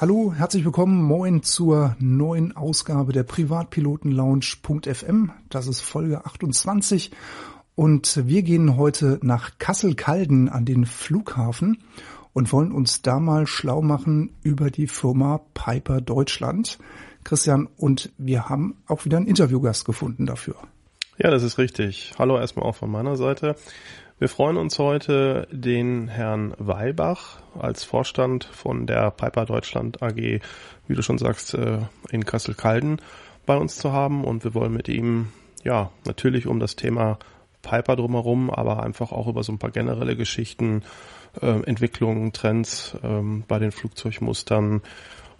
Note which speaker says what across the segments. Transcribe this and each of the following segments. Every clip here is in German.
Speaker 1: Hallo, herzlich willkommen, moin zur neuen Ausgabe der Privatpiloten Lounge.fm. Das ist Folge 28 und wir gehen heute nach Kassel-Calden an den Flughafen und wollen uns da mal schlau machen über die Firma Piper Deutschland. Christian, und wir haben auch wieder einen Interviewgast gefunden dafür.
Speaker 2: Ja, das ist richtig. Hallo erstmal auch von meiner Seite. Wir freuen uns heute, den Herrn Weibach als Vorstand von der Piper Deutschland AG, wie du schon sagst, äh, in Kassel-Calden bei uns zu haben. Und wir wollen mit ihm, ja, natürlich um das Thema Piper drumherum, aber einfach auch über so ein paar generelle Geschichten, äh, Entwicklungen, Trends ähm, bei den Flugzeugmustern,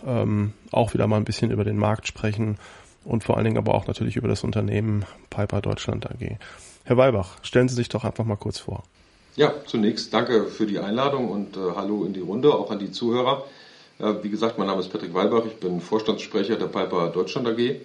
Speaker 2: ähm, auch wieder mal ein bisschen über den Markt sprechen und vor allen Dingen aber auch natürlich über das Unternehmen Piper Deutschland AG. Herr Weibach, stellen Sie sich doch einfach mal kurz vor.
Speaker 3: Ja, zunächst danke für die Einladung und äh, hallo in die Runde, auch an die Zuhörer. Äh, wie gesagt, mein Name ist Patrick Weibach, ich bin Vorstandssprecher der Piper Deutschland AG,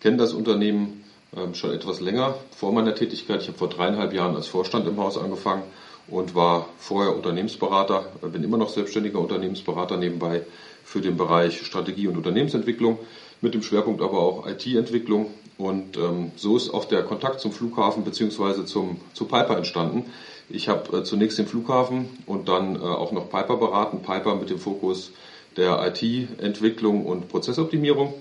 Speaker 3: kenne das Unternehmen äh, schon etwas länger vor meiner Tätigkeit. Ich habe vor dreieinhalb Jahren als Vorstand im Haus angefangen und war vorher Unternehmensberater, äh, bin immer noch selbstständiger Unternehmensberater nebenbei für den Bereich Strategie und Unternehmensentwicklung, mit dem Schwerpunkt aber auch IT-Entwicklung und ähm, so ist auch der Kontakt zum Flughafen bzw. Zu Piper entstanden. Ich habe äh, zunächst den Flughafen und dann äh, auch noch Piper beraten. Piper mit dem Fokus der IT-Entwicklung und Prozessoptimierung.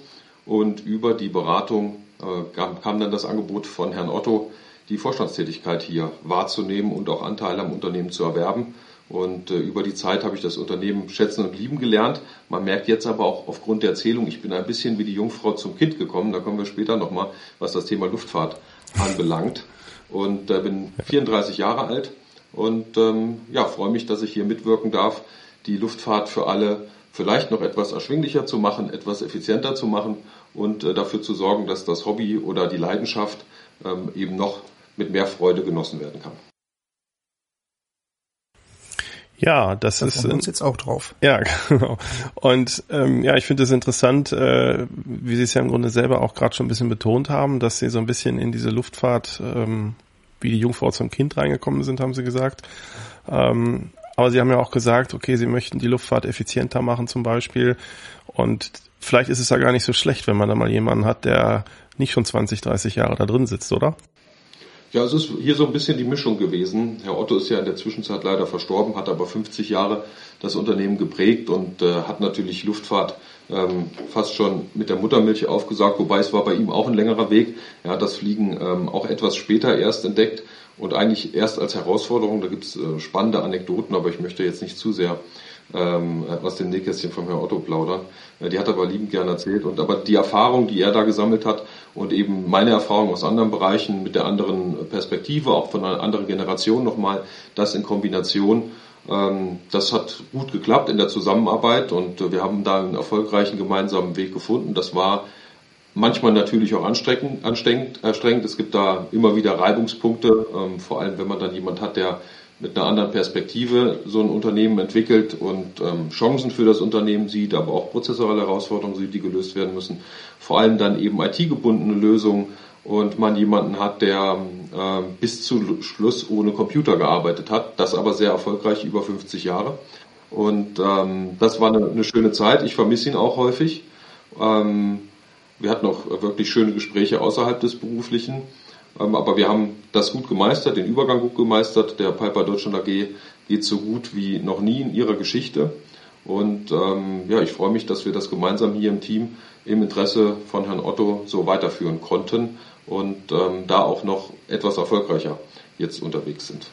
Speaker 3: Und über die Beratung äh, kam, kam dann das Angebot von Herrn Otto, die Vorstandstätigkeit hier wahrzunehmen und auch Anteile am Unternehmen zu erwerben. Und äh, über die Zeit habe ich das Unternehmen schätzen und lieben gelernt. Man merkt jetzt aber auch aufgrund der Erzählung, ich bin ein bisschen wie die Jungfrau zum Kind gekommen. Da kommen wir später nochmal, was das Thema Luftfahrt anbelangt. Und äh, bin 34 Jahre alt und ähm, ja, freue mich, dass ich hier mitwirken darf, die Luftfahrt für alle vielleicht noch etwas erschwinglicher zu machen, etwas effizienter zu machen und äh, dafür zu sorgen, dass das Hobby oder die Leidenschaft ähm, eben noch mit mehr Freude genossen werden kann.
Speaker 2: Ja, das
Speaker 1: da
Speaker 2: ist.
Speaker 1: Uns jetzt auch drauf.
Speaker 2: Ja, genau. Und ähm, ja, ich finde es interessant, äh, wie Sie es ja im Grunde selber auch gerade schon ein bisschen betont haben, dass Sie so ein bisschen in diese Luftfahrt ähm, wie die Jungfrau zum Kind reingekommen sind, haben Sie gesagt. Ähm, aber Sie haben ja auch gesagt, okay, Sie möchten die Luftfahrt effizienter machen zum Beispiel. Und vielleicht ist es ja gar nicht so schlecht, wenn man da mal jemanden hat, der nicht schon 20, 30 Jahre da drin sitzt, oder?
Speaker 3: Ja, es ist hier so ein bisschen die Mischung gewesen. Herr Otto ist ja in der Zwischenzeit leider verstorben, hat aber 50 Jahre das Unternehmen geprägt und äh, hat natürlich Luftfahrt ähm, fast schon mit der Muttermilch aufgesagt, wobei es war bei ihm auch ein längerer Weg. Er hat das Fliegen ähm, auch etwas später erst entdeckt und eigentlich erst als Herausforderung. Da gibt es äh, spannende Anekdoten, aber ich möchte jetzt nicht zu sehr ähm, aus dem Nähkästchen von Herrn Otto plaudern. Die hat er aber liebend gern erzählt. Und aber die Erfahrung, die er da gesammelt hat und eben meine Erfahrung aus anderen Bereichen mit der anderen Perspektive, auch von einer anderen Generation nochmal, das in Kombination, ähm, das hat gut geklappt in der Zusammenarbeit und äh, wir haben da einen erfolgreichen gemeinsamen Weg gefunden. Das war manchmal natürlich auch anstrengend, anstrengend. Es gibt da immer wieder Reibungspunkte, ähm, vor allem wenn man dann jemand hat, der mit einer anderen Perspektive so ein Unternehmen entwickelt und ähm, Chancen für das Unternehmen sieht, aber auch prozessuale Herausforderungen sieht, die gelöst werden müssen. Vor allem dann eben IT-gebundene Lösungen und man jemanden hat, der äh, bis zu Schluss ohne Computer gearbeitet hat, das aber sehr erfolgreich über 50 Jahre. Und ähm, das war eine, eine schöne Zeit. Ich vermisse ihn auch häufig. Ähm, wir hatten auch wirklich schöne Gespräche außerhalb des Beruflichen. Ähm, aber wir haben das gut gemeistert, den Übergang gut gemeistert. Der Piper Deutschland AG geht so gut wie noch nie in ihrer Geschichte. Und ähm, ja, ich freue mich, dass wir das gemeinsam hier im Team im Interesse von Herrn Otto so weiterführen konnten und ähm, da auch noch etwas erfolgreicher jetzt unterwegs sind.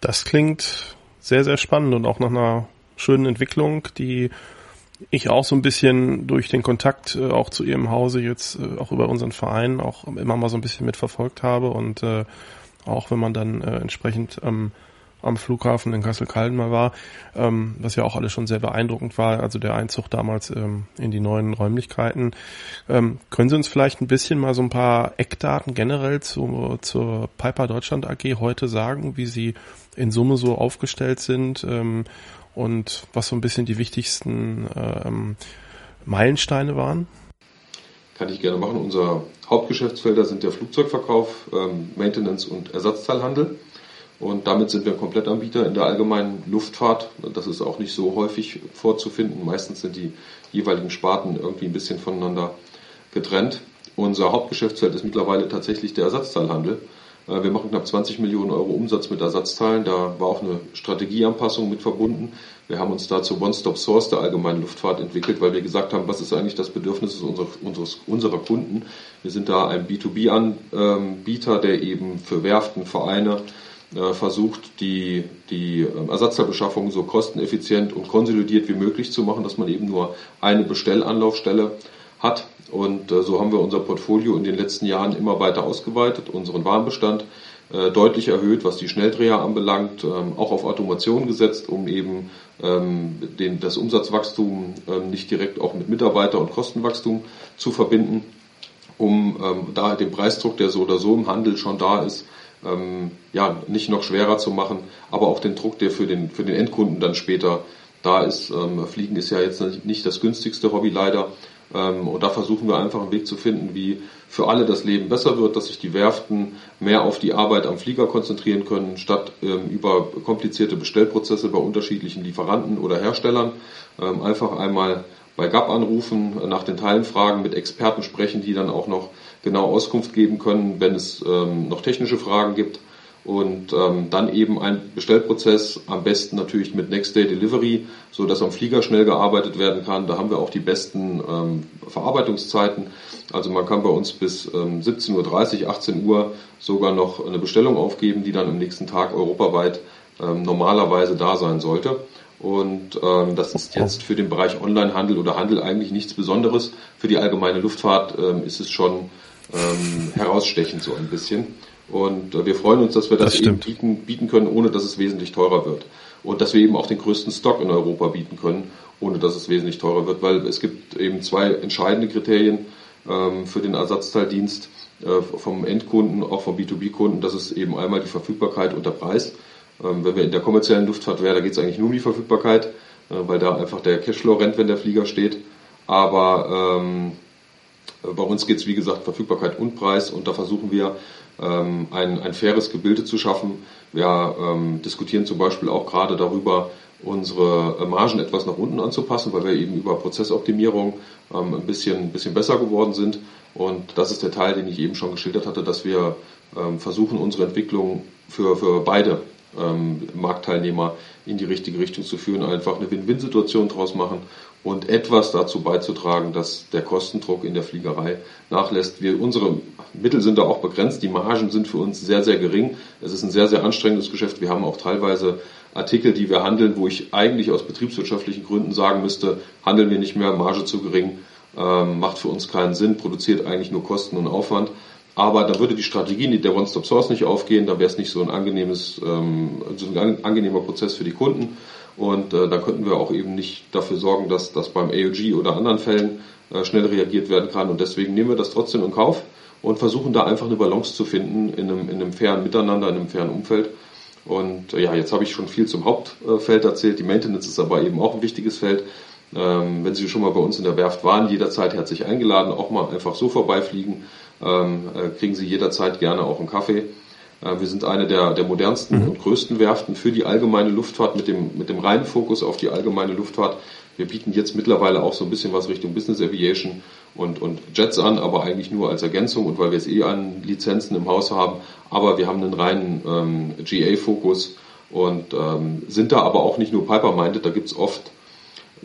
Speaker 2: Das klingt sehr, sehr spannend und auch nach einer schönen Entwicklung, die ich auch so ein bisschen durch den Kontakt äh, auch zu ihrem Hause jetzt äh, auch über unseren Verein auch immer mal so ein bisschen mitverfolgt habe und äh, auch wenn man dann äh, entsprechend ähm, am Flughafen in Kassel-Calden mal war, ähm, was ja auch alles schon sehr beeindruckend war, also der Einzug damals ähm, in die neuen Räumlichkeiten. Ähm, können Sie uns vielleicht ein bisschen mal so ein paar Eckdaten generell zu, zur Piper Deutschland AG heute sagen, wie Sie in Summe so aufgestellt sind ähm, und was so ein bisschen die wichtigsten ähm, Meilensteine waren?
Speaker 3: Kann ich gerne machen. Unser Hauptgeschäftsfelder sind der Flugzeugverkauf, ähm, Maintenance und Ersatzteilhandel. Und damit sind wir Komplettanbieter in der allgemeinen Luftfahrt. Das ist auch nicht so häufig vorzufinden. Meistens sind die jeweiligen Sparten irgendwie ein bisschen voneinander getrennt. Unser Hauptgeschäftsfeld ist mittlerweile tatsächlich der Ersatzteilhandel. Äh, wir machen knapp 20 Millionen Euro Umsatz mit Ersatzteilen. Da war auch eine Strategieanpassung mit verbunden. Wir haben uns dazu One-Stop-Source der allgemeinen Luftfahrt entwickelt, weil wir gesagt haben, was ist eigentlich das Bedürfnis unserer, unseres, unserer Kunden. Wir sind da ein B2B-Anbieter, der eben für Werften, Vereine äh, versucht, die, die ähm, Ersatzteilbeschaffung so kosteneffizient und konsolidiert wie möglich zu machen, dass man eben nur eine Bestellanlaufstelle hat. Und äh, so haben wir unser Portfolio in den letzten Jahren immer weiter ausgeweitet, unseren Warenbestand äh, deutlich erhöht, was die Schnelldreher anbelangt, ähm, auch auf Automation gesetzt, um eben ähm, den, das Umsatzwachstum ähm, nicht direkt auch mit Mitarbeiter- und Kostenwachstum zu verbinden, um da den Preisdruck, der so oder so im Handel schon da ist, ja, nicht noch schwerer zu machen, aber auch den Druck, der für den, für den Endkunden dann später da ist. Fliegen ist ja jetzt nicht das günstigste Hobby leider, ähm, und da versuchen wir einfach einen Weg zu finden, wie für alle das Leben besser wird, dass sich die Werften mehr auf die Arbeit am Flieger konzentrieren können, statt ähm, über komplizierte Bestellprozesse bei unterschiedlichen Lieferanten oder Herstellern. Ähm, einfach einmal bei GAP anrufen, nach den Teilen fragen, mit Experten sprechen, die dann auch noch genau Auskunft geben können, wenn es noch technische Fragen gibt und ähm, dann eben ein Bestellprozess, am besten natürlich mit Next Day Delivery, so dass am Flieger schnell gearbeitet werden kann. Da haben wir auch die besten ähm, Verarbeitungszeiten. Also man kann bei uns bis ähm, 17.30 Uhr, 18 Uhr sogar noch eine Bestellung aufgeben, die dann am nächsten Tag europaweit ähm, normalerweise da sein sollte. Und ähm, das ist jetzt für den Bereich Onlinehandel oder Handel eigentlich nichts Besonderes. Für die allgemeine Luftfahrt ähm, ist es schon ähm, herausstechend so ein bisschen. Und äh, wir freuen uns, dass wir das, das eben bieten, bieten können, ohne dass es wesentlich teurer wird. Und dass wir eben auch den größten Stock in Europa bieten können, ohne dass es wesentlich teurer wird, weil es gibt eben zwei entscheidende Kriterien ähm, für den Ersatzteildienst äh, vom Endkunden, auch vom B2B-Kunden. Das ist eben einmal die Verfügbarkeit und der Preis. Ähm, wenn wir in der kommerziellen Luftfahrt wären, da geht es eigentlich nur um die Verfügbarkeit, äh, weil da einfach der Cashflow rennt, wenn der Flieger steht. Aber ähm, bei uns geht es, wie gesagt, Verfügbarkeit und Preis und da versuchen wir ein, ein faires Gebilde zu schaffen. Wir ähm, diskutieren zum Beispiel auch gerade darüber, unsere Margen etwas nach unten anzupassen, weil wir eben über Prozessoptimierung ähm, ein bisschen, ein bisschen besser geworden sind. Und das ist der Teil, den ich eben schon geschildert hatte, dass wir ähm, versuchen, unsere Entwicklung für, für beide ähm, Marktteilnehmer in die richtige Richtung zu führen, einfach eine Win-Win-Situation draus machen und etwas dazu beizutragen, dass der Kostendruck in der Fliegerei nachlässt. Wir, unsere Mittel sind da auch begrenzt, die Margen sind für uns sehr, sehr gering. Es ist ein sehr, sehr anstrengendes Geschäft. Wir haben auch teilweise Artikel, die wir handeln, wo ich eigentlich aus betriebswirtschaftlichen Gründen sagen müsste, handeln wir nicht mehr, Marge zu gering, ähm, macht für uns keinen Sinn, produziert eigentlich nur Kosten und Aufwand. Aber da würde die Strategie der One-Stop-Source nicht aufgehen, da wäre es nicht so ein angenehmes, ähm, so ein angenehmer Prozess für die Kunden. Und äh, da könnten wir auch eben nicht dafür sorgen, dass das beim AOG oder anderen Fällen äh, schnell reagiert werden kann. Und deswegen nehmen wir das trotzdem in Kauf und versuchen da einfach eine Balance zu finden in einem, in einem fairen Miteinander, in einem fairen Umfeld. Und äh, ja, jetzt habe ich schon viel zum Hauptfeld erzählt. Die Maintenance ist aber eben auch ein wichtiges Feld. Ähm, wenn Sie schon mal bei uns in der Werft waren, jederzeit herzlich eingeladen, auch mal einfach so vorbeifliegen ähm, äh, kriegen Sie jederzeit gerne auch einen Kaffee. Äh, wir sind eine der, der modernsten mhm. und größten Werften für die allgemeine Luftfahrt mit dem, mit dem reinen Fokus auf die allgemeine Luftfahrt. Wir bieten jetzt mittlerweile auch so ein bisschen was Richtung Business Aviation und, und Jets an, aber eigentlich nur als Ergänzung und weil wir es eh an Lizenzen im Haus haben. Aber wir haben einen reinen ähm, GA-Fokus und ähm, sind da aber auch nicht nur Piper-minded, da gibt's oft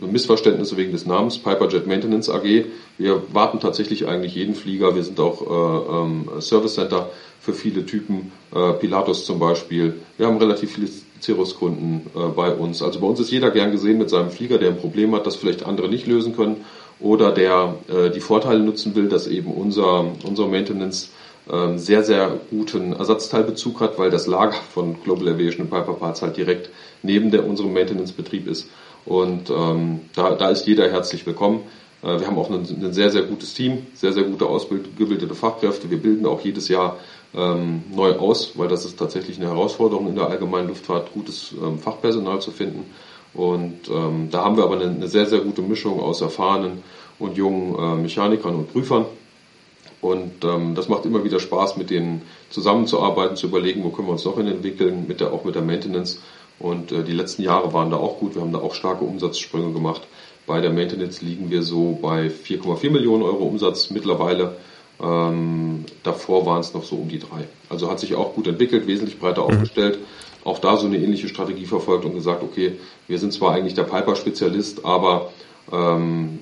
Speaker 3: Missverständnisse wegen des Namens Piper Jet Maintenance AG. Wir warten tatsächlich eigentlich jeden Flieger. Wir sind auch äh, ähm, Service Center für viele Typen, äh, Pilatus zum Beispiel. Wir haben relativ viele Cirrus-Kunden äh, bei uns. Also bei uns ist jeder gern gesehen mit seinem Flieger, der ein Problem hat, das vielleicht andere nicht lösen können oder der äh, die Vorteile nutzen will, dass eben unser, unser Maintenance ähm, sehr, sehr guten Ersatzteilbezug hat, weil das Lager von Global Aviation und Piper Parts halt direkt neben der, unserem Maintenance-Betrieb ist. Und ähm, da, da ist jeder herzlich willkommen. Äh, wir haben auch ein, ein, sehr, sehr gutes Team, sehr, sehr gute ausgebildete Fachkräfte. Wir bilden auch jedes Jahr ähm, neu aus, weil das ist tatsächlich eine Herausforderung in der allgemeinen Luftfahrt, gutes ähm, Fachpersonal zu finden. Und ähm, da haben wir aber eine, eine, sehr, sehr gute Mischung aus erfahrenen und jungen äh, Mechanikern und Prüfern. Und ähm, das macht immer wieder Spaß, mit denen zusammenzuarbeiten, zu überlegen, wo können wir uns noch hin entwickeln, mit der, auch mit der Maintenance. Und äh, die letzten Jahre waren da auch gut. Wir haben da auch starke Umsatzsprünge gemacht. Bei der Maintenance liegen wir so bei 4,4 Millionen Euro Umsatz mittlerweile. Ähm, davor waren es noch so um die drei. Also hat sich auch gut entwickelt, wesentlich breiter mhm. aufgestellt. Auch da so eine ähnliche Strategie verfolgt und gesagt, okay, wir sind zwar eigentlich der Piper-Spezialist, aber ähm,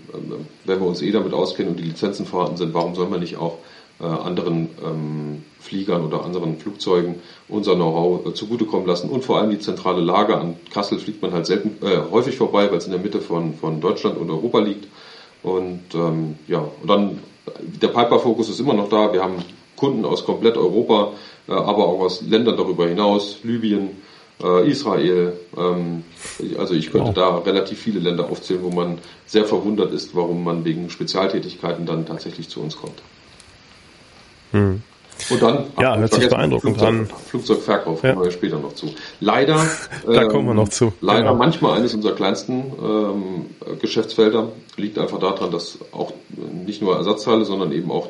Speaker 3: wenn wir uns eh damit auskennen und die Lizenzen vorhanden sind, warum sollen wir nicht auch äh, anderen ähm, Fliegern oder anderen Flugzeugen unser Know-how äh, zugutekommen lassen und vor allem die zentrale Lage. An Kassel fliegt man halt selten, äh, häufig vorbei, weil es in der Mitte von, von Deutschland und Europa liegt. Und ähm, ja, und dann der Piper-Fokus ist immer noch da. Wir haben Kunden aus komplett Europa, äh, aber auch aus Ländern darüber hinaus, Libyen, äh, Israel. Ähm, also ich könnte wow. da relativ viele Länder aufzählen, wo man sehr verwundert ist, warum man wegen Spezialtätigkeiten dann tatsächlich zu uns kommt.
Speaker 2: Hm. Und dann ja, sich beeindruckend
Speaker 3: Flugzeug. Flugzeugverkauf ja. kommen wir später noch zu. Leider,
Speaker 2: da ähm, kommen wir noch zu.
Speaker 3: Leider genau. manchmal eines unserer kleinsten ähm, Geschäftsfelder liegt einfach daran, dass auch nicht nur Ersatzteile, sondern eben auch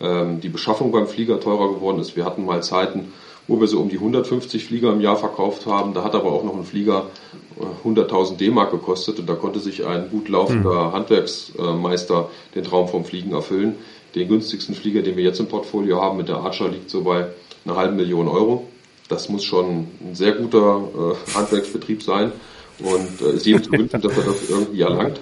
Speaker 3: ähm, die Beschaffung beim Flieger teurer geworden ist. Wir hatten mal Zeiten, wo wir so um die 150 Flieger im Jahr verkauft haben. Da hat aber auch noch ein Flieger 100.000 äh, D-Mark gekostet und da konnte sich ein gut laufender hm. Handwerksmeister den Traum vom Fliegen erfüllen. Den günstigsten Flieger, den wir jetzt im Portfolio haben mit der Archer, liegt so bei einer halben Million Euro. Das muss schon ein sehr guter äh, Handwerksbetrieb sein und äh, ist jedem zu wünschen, dass er das irgendwie erlangt.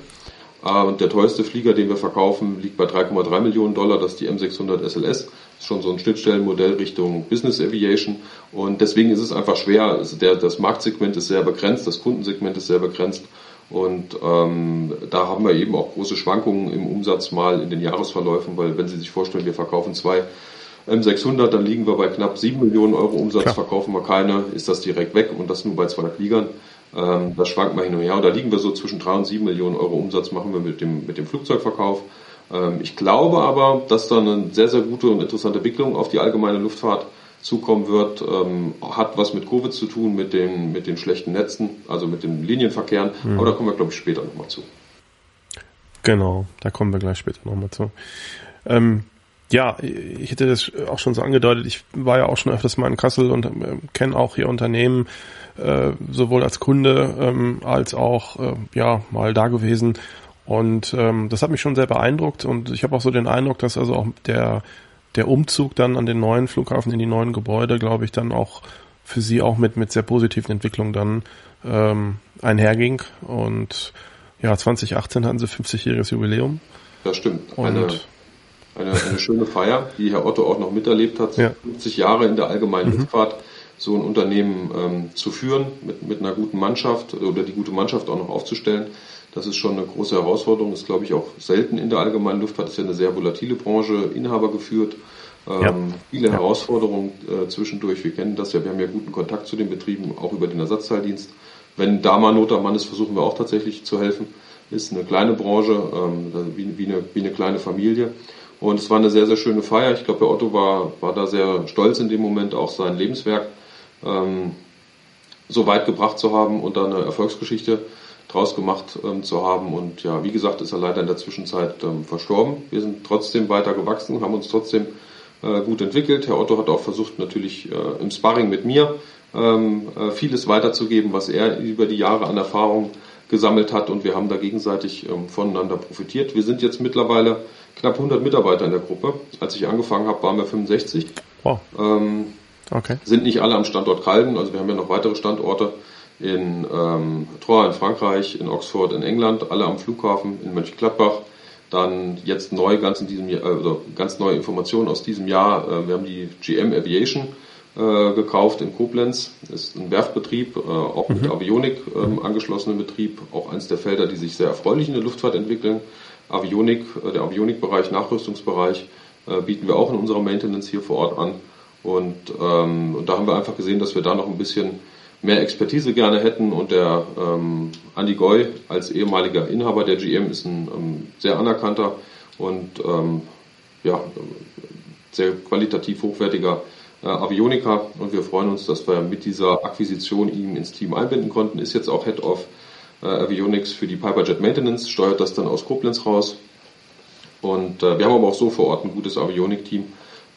Speaker 3: Äh, und der teuerste Flieger, den wir verkaufen, liegt bei 3,3 Millionen Dollar. Das ist die M600 SLS. Das ist schon so ein Schnittstellenmodell Richtung Business Aviation. Und deswegen ist es einfach schwer. Also der, das Marktsegment ist sehr begrenzt, das Kundensegment ist sehr begrenzt. Und ähm, da haben wir eben auch große Schwankungen im Umsatz mal in den Jahresverläufen, weil wenn Sie sich vorstellen, wir verkaufen zwei M600, dann liegen wir bei knapp 7 Millionen Euro Umsatz, Klar. verkaufen wir keine, ist das direkt weg und das nur bei zwei Fliegern. Ähm, das schwankt mal hin und her. Und da liegen wir so zwischen 3 und 7 Millionen Euro Umsatz machen wir mit dem, mit dem Flugzeugverkauf. Ähm, ich glaube aber, dass da eine sehr, sehr gute und interessante Entwicklung auf die allgemeine Luftfahrt zukommen wird, ähm, hat was mit Covid zu tun, mit den, mit den schlechten Netzen, also mit den Linienverkehren. Mhm. Aber da kommen wir, glaube ich, später nochmal zu.
Speaker 2: Genau, da kommen wir gleich später nochmal zu. Ähm, ja, ich hätte das auch schon so angedeutet. Ich war ja auch schon öfters mal in Kassel und äh, kenne auch hier Unternehmen, äh, sowohl als Kunde ähm, als auch äh, ja mal da gewesen. Und ähm, das hat mich schon sehr beeindruckt und ich habe auch so den Eindruck, dass also auch der der Umzug dann an den neuen Flughafen in die neuen Gebäude, glaube ich, dann auch für sie auch mit mit sehr positiven Entwicklungen dann ähm, einherging. Und ja, 2018 hatten sie 50-jähriges Jubiläum.
Speaker 3: Das stimmt. Und eine eine, eine schöne Feier, die Herr Otto auch noch miterlebt hat. Ja. 50 Jahre in der allgemeinen mhm. Luftfahrt so ein Unternehmen ähm, zu führen, mit, mit einer guten Mannschaft oder die gute Mannschaft auch noch aufzustellen. Das ist schon eine große Herausforderung. Das ist, glaube ich, auch selten in der allgemeinen Luftfahrt. Das ist ja eine sehr volatile Branche, Inhaber geführt. Ähm, ja. Viele ja. Herausforderungen äh, zwischendurch. Wir kennen das ja, wir haben ja guten Kontakt zu den Betrieben, auch über den Ersatzteildienst. Wenn da mal Not am Mann ist, versuchen wir auch tatsächlich zu helfen. Ist eine kleine Branche, ähm, wie, wie, eine, wie eine kleine Familie. Und es war eine sehr, sehr schöne Feier. Ich glaube, der Otto war, war da sehr stolz in dem Moment, auch sein Lebenswerk ähm, so weit gebracht zu haben und da eine Erfolgsgeschichte draus gemacht ähm, zu haben. Und ja, wie gesagt, ist er leider in der Zwischenzeit ähm, verstorben. Wir sind trotzdem weiter gewachsen, haben uns trotzdem äh, gut entwickelt. Herr Otto hat auch versucht, natürlich äh, im Sparring mit mir ähm, äh, vieles weiterzugeben, was er über die Jahre an Erfahrung gesammelt hat und wir haben da gegenseitig ähm, voneinander profitiert. Wir sind jetzt mittlerweile knapp 100 Mitarbeiter in der Gruppe. Als ich angefangen habe, waren wir 65. Wow. Ähm, okay. Sind nicht alle am Standort Calden, also wir haben ja noch weitere Standorte in ähm, Troyes in Frankreich, in Oxford in England, alle am Flughafen in Mönchengladbach. Dann jetzt neu, ganz in diesem Jahr, also ganz neue Informationen aus diesem Jahr. Äh, wir haben die GM Aviation äh, gekauft in Koblenz. Das ist ein Werftbetrieb, äh, auch mit mhm. Avionik ähm, angeschlossenen Betrieb. Auch eines der Felder, die sich sehr erfreulich in der Luftfahrt entwickeln. Avionik, äh, der Avionikbereich, Nachrüstungsbereich äh, bieten wir auch in unserer Maintenance hier vor Ort an. Und, ähm, und da haben wir einfach gesehen, dass wir da noch ein bisschen mehr Expertise gerne hätten. Und der ähm, Andy Goy als ehemaliger Inhaber der GM ist ein ähm, sehr anerkannter und ähm, ja, sehr qualitativ hochwertiger äh, Avioniker. Und wir freuen uns, dass wir mit dieser Akquisition ihn ins Team einbinden konnten. Ist jetzt auch Head of äh, Avionics für die Piper Jet Maintenance, steuert das dann aus Koblenz raus. Und äh, wir haben aber auch so vor Ort ein gutes Avionik-Team.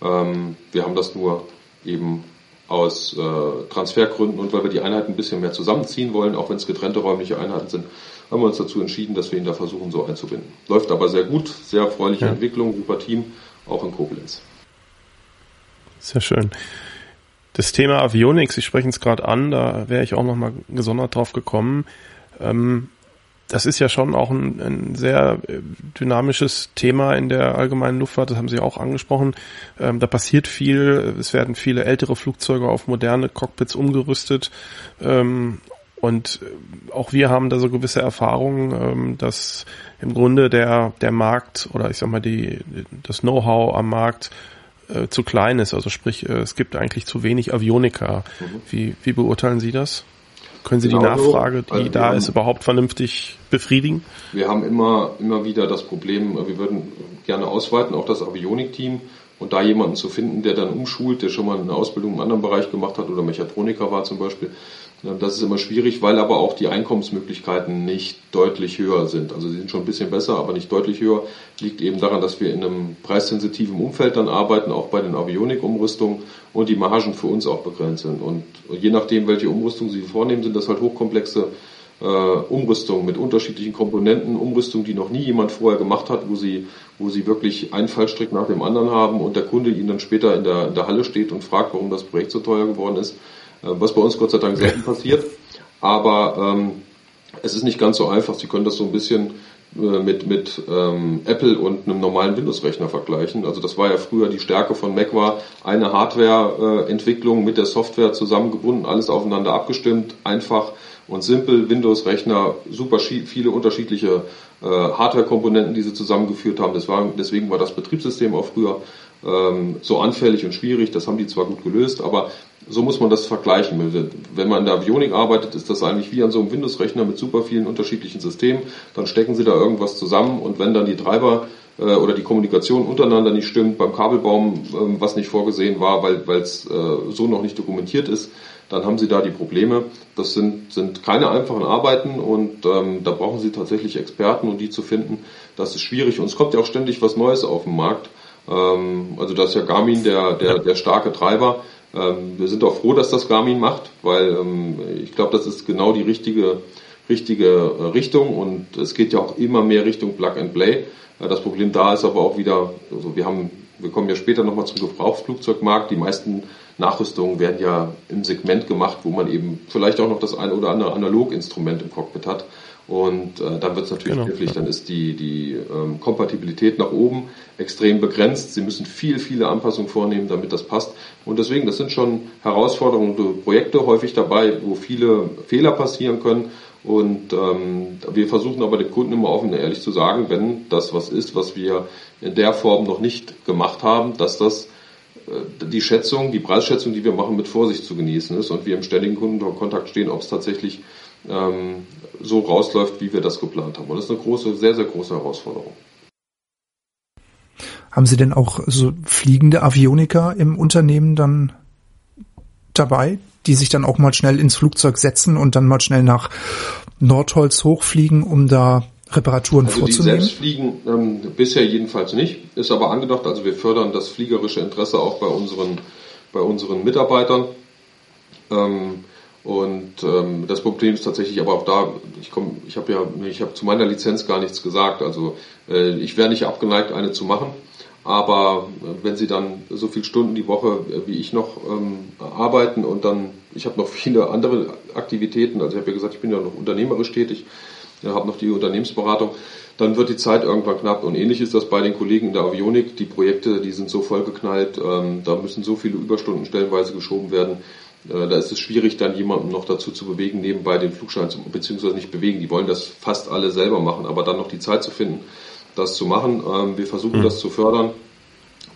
Speaker 3: Ähm, wir haben das nur eben aus äh, Transfergründen und weil wir die Einheiten ein bisschen mehr zusammenziehen wollen, auch wenn es getrennte räumliche Einheiten sind, haben wir uns dazu entschieden, dass wir ihn da versuchen, so einzubinden. Läuft aber sehr gut, sehr erfreuliche ja. Entwicklung, super Team, auch in Koblenz.
Speaker 2: Sehr schön. Das Thema Avionics, Sie sprechen es gerade an, da wäre ich auch nochmal gesondert drauf gekommen. Ähm, das ist ja schon auch ein, ein, sehr äh, dynamisches Thema in der allgemeinen Luftfahrt, das haben Sie auch angesprochen. Ähm, da passiert viel, es werden viele ältere Flugzeuge auf moderne Cockpits umgerüstet. Ähm, und äh, auch wir haben da so gewisse Erfahrungen, ähm, dass im Grunde der, der Markt oder ich sag mal die, das Know-how am Markt äh, zu klein ist. Also sprich, äh, es gibt eigentlich zu wenig Avioniker. Mhm. Wie, wie beurteilen Sie das? Können Sie genau die Nachfrage, die also da haben, ist, überhaupt vernünftig befriedigen?
Speaker 3: Wir haben immer, immer wieder das Problem, wir würden gerne ausweiten, auch das Avionik-Team und da jemanden zu finden, der dann umschult, der schon mal eine Ausbildung im anderen Bereich gemacht hat oder Mechatroniker war zum Beispiel, das ist immer schwierig, weil aber auch die Einkommensmöglichkeiten nicht deutlich höher sind. Also sie sind schon ein bisschen besser, aber nicht deutlich höher. Liegt eben daran, dass wir in einem preissensitiven Umfeld dann arbeiten, auch bei den Avionik-Umrüstungen und die Margen für uns auch begrenzt sind. Und je nachdem, welche Umrüstungen Sie vornehmen, sind das halt hochkomplexe äh, Umrüstungen mit unterschiedlichen Komponenten, Umrüstungen, die noch nie jemand vorher gemacht hat, wo Sie, wo Sie wirklich einen Fallstrick nach dem anderen haben und der Kunde Ihnen dann später in der, in der Halle steht und fragt, warum das Projekt so teuer geworden ist was bei uns Gott sei Dank selten passiert. Aber ähm, es ist nicht ganz so einfach. Sie können das so ein bisschen äh, mit, mit ähm, Apple und einem normalen Windows-Rechner vergleichen. Also das war ja früher die Stärke von Mac war eine Hardware-Entwicklung mit der Software zusammengebunden, alles aufeinander abgestimmt, einfach und simpel. Windows-Rechner, super viele unterschiedliche äh, Hardware-Komponenten, die sie zusammengeführt haben. Das war, deswegen war das Betriebssystem auch früher ähm, so anfällig und schwierig. Das haben die zwar gut gelöst, aber so muss man das vergleichen. Wenn man in der Avionik arbeitet, ist das eigentlich wie an so einem Windows-Rechner mit super vielen unterschiedlichen Systemen. Dann stecken Sie da irgendwas zusammen und wenn dann die Treiber äh, oder die Kommunikation untereinander nicht stimmt, beim Kabelbaum äh, was nicht vorgesehen war, weil es äh, so noch nicht dokumentiert ist, dann haben Sie da die Probleme. Das sind, sind keine einfachen Arbeiten und ähm, da brauchen Sie tatsächlich Experten und die zu finden, das ist schwierig. Und es kommt ja auch ständig was Neues auf den Markt. Ähm, also da ist ja Garmin der, der, der starke Treiber. Ähm, wir sind auch froh, dass das Garmin macht, weil ähm, ich glaube, das ist genau die richtige, richtige äh, Richtung und es geht ja auch immer mehr Richtung Plug and Play. Äh, das Problem da ist aber auch wieder, also wir haben, wir kommen ja später nochmal zum Gebrauchsflugzeugmarkt. Die meisten Nachrüstungen werden ja im Segment gemacht, wo man eben vielleicht auch noch das eine oder andere Analoginstrument im Cockpit hat. Und äh, dann wird es natürlich genau. knifflig, dann ist die, die ähm, Kompatibilität nach oben extrem begrenzt. Sie müssen viel, viele Anpassungen vornehmen, damit das passt. Und deswegen, das sind schon Herausforderungen und Projekte häufig dabei, wo viele Fehler passieren können. Und ähm, wir versuchen aber dem Kunden immer offen und ehrlich zu sagen, wenn das was ist, was wir in der Form noch nicht gemacht haben, dass das äh, die Schätzung, die Preisschätzung, die wir machen, mit Vorsicht zu genießen ist und wir im ständigen Kundenkontakt stehen, ob es tatsächlich ähm, so rausläuft, wie wir das geplant haben. Und das ist eine große, sehr, sehr große Herausforderung.
Speaker 1: Haben Sie denn auch so fliegende Avioniker im Unternehmen dann dabei, die sich dann auch mal schnell ins Flugzeug setzen und dann mal schnell nach Nordholz hochfliegen, um da Reparaturen
Speaker 3: also
Speaker 1: vorzunehmen?
Speaker 3: Die selbst fliegen ähm, bisher jedenfalls nicht, ist aber angedacht. Also wir fördern das fliegerische Interesse auch bei unseren, bei unseren Mitarbeitern. Ähm, und ähm, das Problem ist tatsächlich aber auch da, ich komme, ich habe ja, ich habe zu meiner Lizenz gar nichts gesagt. Also äh, ich wäre nicht abgeneigt, eine zu machen. Aber äh, wenn Sie dann so viele Stunden die Woche äh, wie ich noch ähm, arbeiten und dann, ich habe noch viele andere Aktivitäten, also ich habe ja gesagt, ich bin ja noch unternehmerisch tätig, ja, habe noch die Unternehmensberatung, dann wird die Zeit irgendwann knapp. Und ähnlich ist das bei den Kollegen in der Avionik. Die Projekte, die sind so vollgeknallt, ähm, da müssen so viele Überstunden stellenweise geschoben werden äh, da ist es schwierig, dann jemanden noch dazu zu bewegen, nebenbei den Flugschein zu, beziehungsweise nicht bewegen. Die wollen das fast alle selber machen, aber dann noch die Zeit zu finden, das zu machen. Ähm, wir versuchen mhm. das zu fördern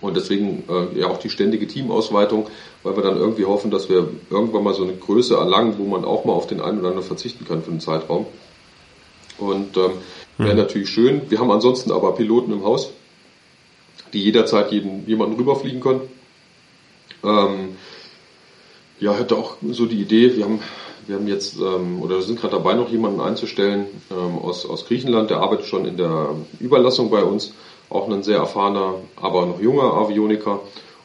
Speaker 3: und deswegen äh, ja auch die ständige Teamausweitung, weil wir dann irgendwie hoffen, dass wir irgendwann mal so eine Größe erlangen, wo man auch mal auf den einen oder anderen verzichten kann für einen Zeitraum. Und ähm, wäre mhm. natürlich schön. Wir haben ansonsten aber Piloten im Haus, die jederzeit jeden, jemanden rüberfliegen können. Ähm, ja, hätte auch so die Idee, wir haben, wir haben jetzt ähm, oder sind gerade dabei, noch jemanden einzustellen ähm, aus, aus Griechenland, der arbeitet schon in der Überlassung bei uns auch ein sehr erfahrener, aber noch junger Avioniker.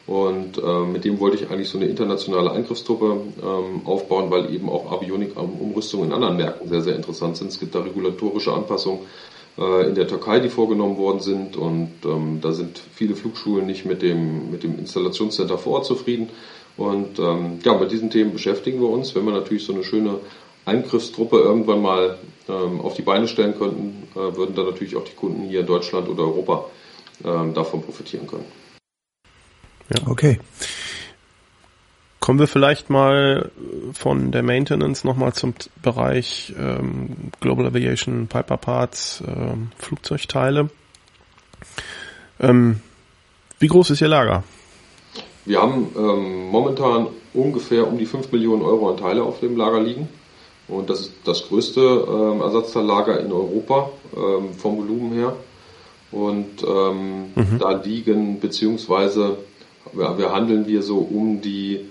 Speaker 3: Und äh, mit dem wollte ich eigentlich so eine internationale Eingriffstruppe ähm, aufbauen, weil eben auch Avionik-Umrüstungen in anderen Märkten sehr, sehr interessant sind. Es gibt da regulatorische Anpassungen äh, in der Türkei, die vorgenommen worden sind. Und ähm, da sind viele Flugschulen nicht mit dem, mit dem Installationscenter vor Ort zufrieden. Und ähm, ja, mit diesen Themen beschäftigen wir uns. Wenn wir natürlich so eine schöne Eingriffstruppe irgendwann mal ähm, auf die Beine stellen könnten, äh, würden dann natürlich auch die Kunden hier in Deutschland oder Europa ähm, davon profitieren können.
Speaker 2: Ja. Okay. Kommen wir vielleicht mal von der Maintenance nochmal zum Bereich ähm, Global Aviation Piper Parts, ähm, Flugzeugteile. Ähm, wie groß ist Ihr Lager?
Speaker 3: Wir haben ähm, momentan ungefähr um die 5 Millionen Euro an Teile auf dem Lager liegen. Und das ist das größte ähm, Ersatzteillager in Europa ähm, vom Volumen her. Und ähm, mhm. da liegen, beziehungsweise wir, wir handeln wir so um die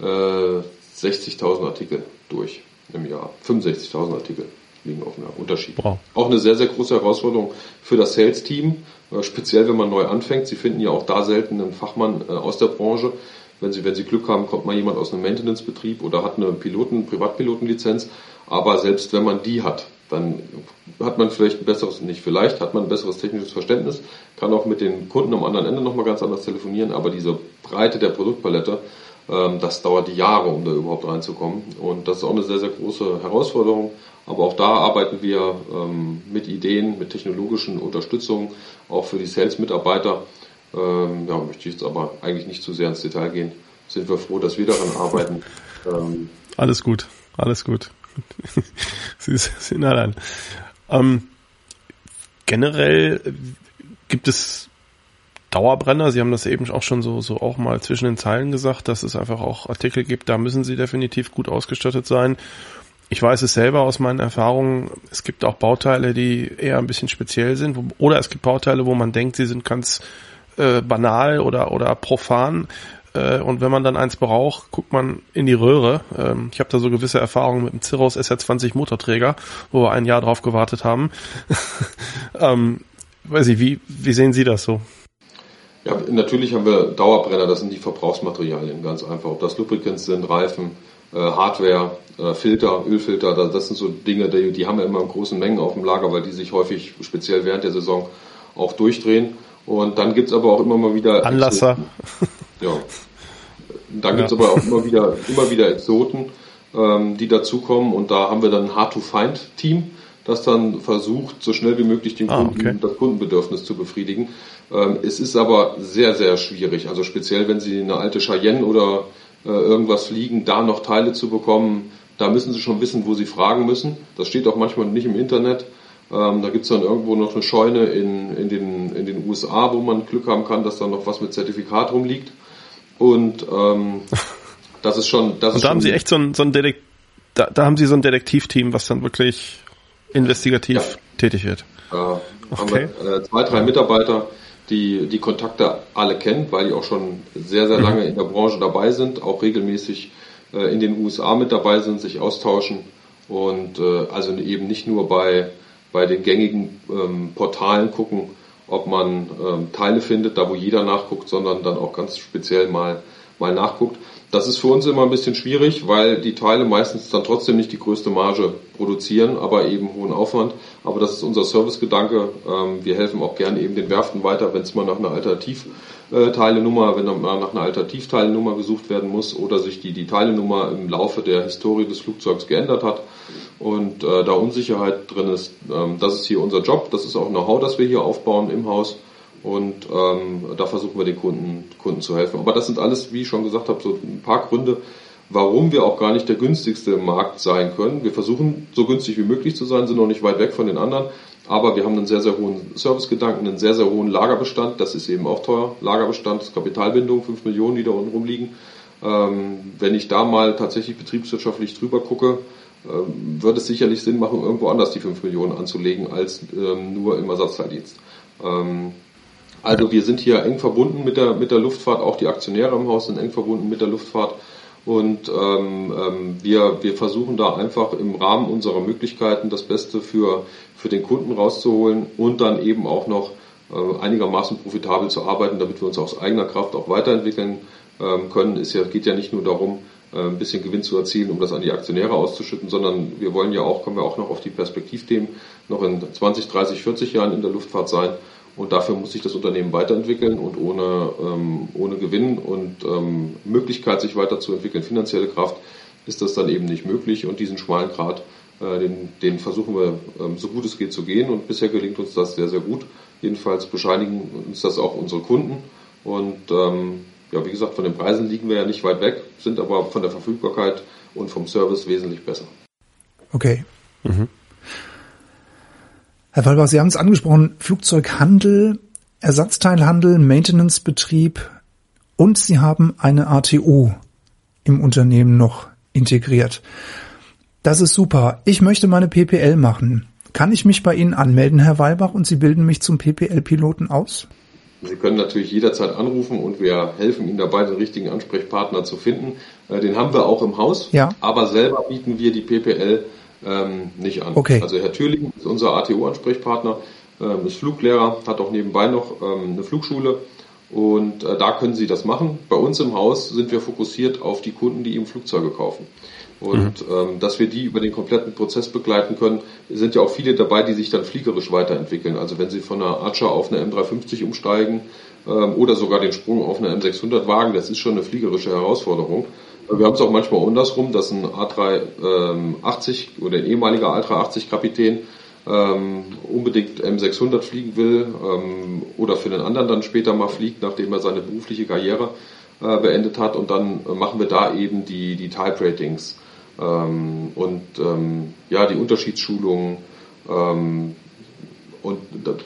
Speaker 3: äh, 60.000 Artikel durch im Jahr. 65.000 Artikel liegen einem Unterschied. Wow. Auch eine sehr, sehr große Herausforderung für das Sales-Team, äh, speziell wenn man neu anfängt. Sie finden ja auch da selten einen Fachmann äh, aus der Branche. Wenn Sie, wenn Sie Glück haben, kommt mal jemand aus einem Maintenance-Betrieb oder hat eine Piloten, Privatpilotenlizenz. Aber selbst wenn man die hat, dann hat man vielleicht ein besseres, nicht vielleicht, hat man ein besseres technisches Verständnis, kann auch mit den Kunden am anderen Ende nochmal ganz anders telefonieren, aber diese Breite der Produktpalette, ähm, das dauert Jahre, um da überhaupt reinzukommen. Und das ist auch eine sehr, sehr große Herausforderung. Aber auch da arbeiten wir ähm, mit Ideen, mit technologischen Unterstützungen, auch für die Sales-Mitarbeiter. Ähm, ja, möchte ich jetzt aber eigentlich nicht zu sehr ins Detail gehen. Sind wir froh, dass wir daran arbeiten.
Speaker 2: alles gut, alles gut. Sie sind allein. Ähm, generell gibt es Dauerbrenner. Sie haben das eben auch schon so, so auch mal zwischen den Zeilen gesagt, dass es einfach auch Artikel gibt, da müssen sie definitiv gut ausgestattet sein. Ich weiß es selber aus meinen Erfahrungen, es gibt auch Bauteile, die eher ein bisschen speziell sind, oder es gibt Bauteile, wo man denkt, sie sind ganz äh, banal oder, oder profan. Äh, und wenn man dann eins braucht, guckt man in die Röhre. Ähm, ich habe da so gewisse Erfahrungen mit dem Cirrus SR20 Motorträger, wo wir ein Jahr drauf gewartet haben. ähm, weiß ich, wie, wie sehen Sie das so?
Speaker 3: Ja, natürlich haben wir Dauerbrenner, das sind die Verbrauchsmaterialien, ganz einfach. Ob das Lubricants sind, Reifen, Hardware, äh, Filter, Ölfilter, das, sind so Dinge, die, die haben wir immer in großen Mengen auf dem Lager, weil die sich häufig speziell während der Saison auch durchdrehen. Und dann gibt's aber auch immer mal wieder
Speaker 2: Anlasser.
Speaker 3: Exoten. Ja. Dann gibt's ja. aber auch immer wieder, immer wieder Exoten, ähm, die dazukommen und da haben wir dann ein Hard-to-Find-Team, das dann versucht, so schnell wie möglich den ah, Kunden, okay. das Kundenbedürfnis zu befriedigen. Ähm, es ist aber sehr, sehr schwierig. Also speziell, wenn Sie eine alte Cheyenne oder äh, irgendwas fliegen, da noch Teile zu bekommen, da müssen Sie schon wissen, wo Sie fragen müssen. Das steht auch manchmal nicht im Internet. Ähm, da gibt's dann irgendwo noch eine Scheune in, in, den, in den USA, wo man Glück haben kann, dass da noch was mit Zertifikat rumliegt. Und ähm, das ist schon. Das
Speaker 2: Und da
Speaker 3: haben
Speaker 2: Sie echt so ein, so ein Detektiv, da, da haben Sie so ein Detektivteam, was dann wirklich investigativ ja. tätig wird.
Speaker 3: Äh, okay. haben wir äh, zwei, drei Mitarbeiter, die die Kontakte alle kennen, weil die auch schon sehr, sehr lange in der Branche dabei sind, auch regelmäßig äh, in den USA mit dabei sind, sich austauschen und äh, also eben nicht nur bei, bei den gängigen ähm, Portalen gucken, ob man ähm, Teile findet, da wo jeder nachguckt, sondern dann auch ganz speziell mal, mal nachguckt. Das ist für uns immer ein bisschen schwierig, weil die Teile meistens dann trotzdem nicht die größte Marge produzieren, aber eben hohen Aufwand. Aber das ist unser Servicegedanke. Ähm, wir helfen auch gerne eben den Werften weiter, wenn es mal nach einer Alternativteilenummer, wenn mal nach einer Alternativteilenummer gesucht werden muss oder sich die, die Teilenummer im Laufe der Historie des Flugzeugs geändert hat und äh, da Unsicherheit drin ist. Ähm, das ist hier unser Job. Das ist auch Know-how, das wir hier aufbauen im Haus. Und ähm, da versuchen wir den Kunden, Kunden zu helfen. Aber das sind alles, wie ich schon gesagt habe, so ein paar Gründe, warum wir auch gar nicht der günstigste im Markt sein können. Wir versuchen so günstig wie möglich zu sein, sind noch nicht weit weg von den anderen. Aber wir haben einen sehr, sehr hohen Servicegedanken, einen sehr, sehr hohen Lagerbestand. Das ist eben auch teuer. Lagerbestand Kapitalbindung, 5 Millionen, die da unten rumliegen. Ähm, wenn ich da mal tatsächlich betriebswirtschaftlich drüber gucke, ähm, würde es sicherlich Sinn machen, irgendwo anders die 5 Millionen anzulegen, als ähm, nur im Ersatzteildienst. Ähm, also wir sind hier eng verbunden mit der, mit der Luftfahrt, auch die Aktionäre im Haus sind eng verbunden mit der Luftfahrt. Und ähm, ähm, wir, wir versuchen da einfach im Rahmen unserer Möglichkeiten das Beste für, für den Kunden rauszuholen und dann eben auch noch äh, einigermaßen profitabel zu arbeiten, damit wir uns aus eigener Kraft auch weiterentwickeln ähm, können. Es ja, geht ja nicht nur darum, äh, ein bisschen Gewinn zu erzielen, um das an die Aktionäre auszuschütten, sondern wir wollen ja auch, kommen wir auch noch auf die Perspektivthemen, noch in 20, 30, 40 Jahren in der Luftfahrt sein. Und dafür muss sich das Unternehmen weiterentwickeln und ohne, ähm, ohne Gewinn und ähm, Möglichkeit, sich weiterzuentwickeln, finanzielle Kraft, ist das dann eben nicht möglich. Und diesen schmalen Grad, äh, den, den versuchen wir ähm, so gut es geht zu gehen. Und bisher gelingt uns das sehr, sehr gut. Jedenfalls bescheinigen uns das auch unsere Kunden. Und ähm, ja, wie gesagt, von den Preisen liegen wir ja nicht weit weg, sind aber von der Verfügbarkeit und vom Service wesentlich besser.
Speaker 1: Okay. Mhm. Herr Walbach, Sie haben es angesprochen, Flugzeughandel, Ersatzteilhandel, Maintenancebetrieb und Sie haben eine ATO im Unternehmen noch integriert. Das ist super. Ich möchte meine PPL machen. Kann ich mich bei Ihnen anmelden, Herr Walbach, und Sie bilden mich zum PPL-Piloten aus?
Speaker 3: Sie können natürlich jederzeit anrufen und wir helfen Ihnen dabei, den richtigen Ansprechpartner zu finden. Äh, den haben wir auch im Haus,
Speaker 1: ja.
Speaker 3: aber selber bieten wir die PPL ähm, nicht an.
Speaker 1: Okay.
Speaker 3: Also Herr Thürling ist unser ATO-Ansprechpartner, ähm, ist Fluglehrer, hat auch nebenbei noch ähm, eine Flugschule und äh, da können Sie das machen. Bei uns im Haus sind wir fokussiert auf die Kunden, die eben Flugzeuge kaufen. Und mhm. ähm, dass wir die über den kompletten Prozess begleiten können, sind ja auch viele dabei, die sich dann fliegerisch weiterentwickeln. Also wenn sie von einer Archer auf eine M350 umsteigen ähm, oder sogar den Sprung auf eine M600 wagen, das ist schon eine fliegerische Herausforderung. Wir haben es auch manchmal andersrum, dass ein A380 ähm, oder ein ehemaliger A380 Kapitän ähm, unbedingt M600 fliegen will ähm, oder für den anderen dann später mal fliegt, nachdem er seine berufliche Karriere äh, beendet hat und dann machen wir da eben die, die Type Ratings ähm, und ähm, ja, die Unterschiedsschulungen. Ähm, und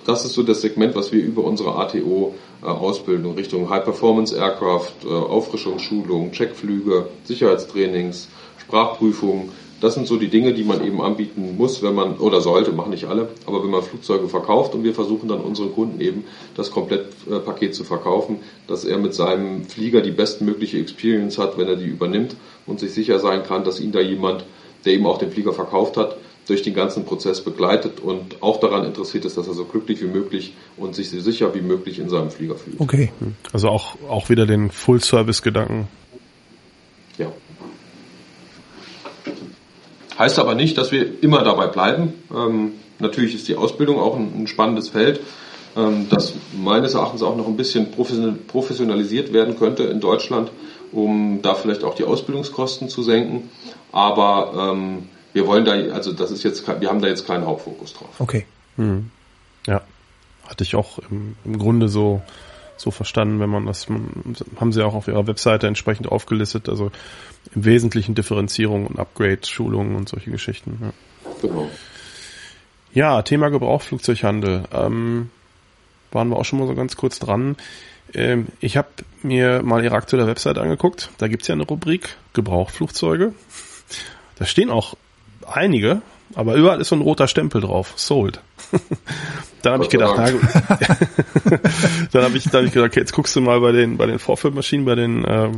Speaker 3: das ist so das Segment, was wir über unsere ATO äh, Richtung High Performance Aircraft, äh, Auffrischungsschulungen, Checkflüge, Sicherheitstrainings, Sprachprüfungen. Das sind so die Dinge, die man eben anbieten muss, wenn man, oder sollte, machen nicht alle, aber wenn man Flugzeuge verkauft und wir versuchen dann unseren Kunden eben das Komplettpaket zu verkaufen, dass er mit seinem Flieger die bestmögliche Experience hat, wenn er die übernimmt und sich sicher sein kann, dass ihn da jemand, der eben auch den Flieger verkauft hat, durch den ganzen Prozess begleitet und auch daran interessiert ist, dass er so glücklich wie möglich und sich so sicher wie möglich in seinem Flieger fühlt.
Speaker 1: Okay.
Speaker 2: Also auch, auch wieder den Full-Service-Gedanken.
Speaker 3: Ja. Heißt aber nicht, dass wir immer dabei bleiben. Ähm, natürlich ist die Ausbildung auch ein, ein spannendes Feld, ähm, das meines Erachtens auch noch ein bisschen professionalisiert werden könnte in Deutschland, um da vielleicht auch die Ausbildungskosten zu senken. Aber ähm, wir wollen da, also das ist jetzt, wir haben da jetzt keinen Hauptfokus drauf.
Speaker 1: Okay.
Speaker 2: Hm. Ja, hatte ich auch im, im Grunde so so verstanden, wenn man das, haben sie auch auf ihrer Webseite entsprechend aufgelistet, also im Wesentlichen Differenzierung und Upgrade, Schulungen und solche Geschichten. Ja, genau. ja Thema Gebrauchflugzeughandel. Ähm, waren wir auch schon mal so ganz kurz dran. Ähm, ich habe mir mal ihre aktuelle Webseite angeguckt. Da gibt's ja eine Rubrik Gebrauchflugzeuge. Da stehen auch einige, aber überall ist so ein roter Stempel drauf, sold. dann habe ich gedacht, na, dann habe ich, dann hab ich gedacht, okay, jetzt guckst du mal bei den bei den Vorführmaschinen, bei den äh,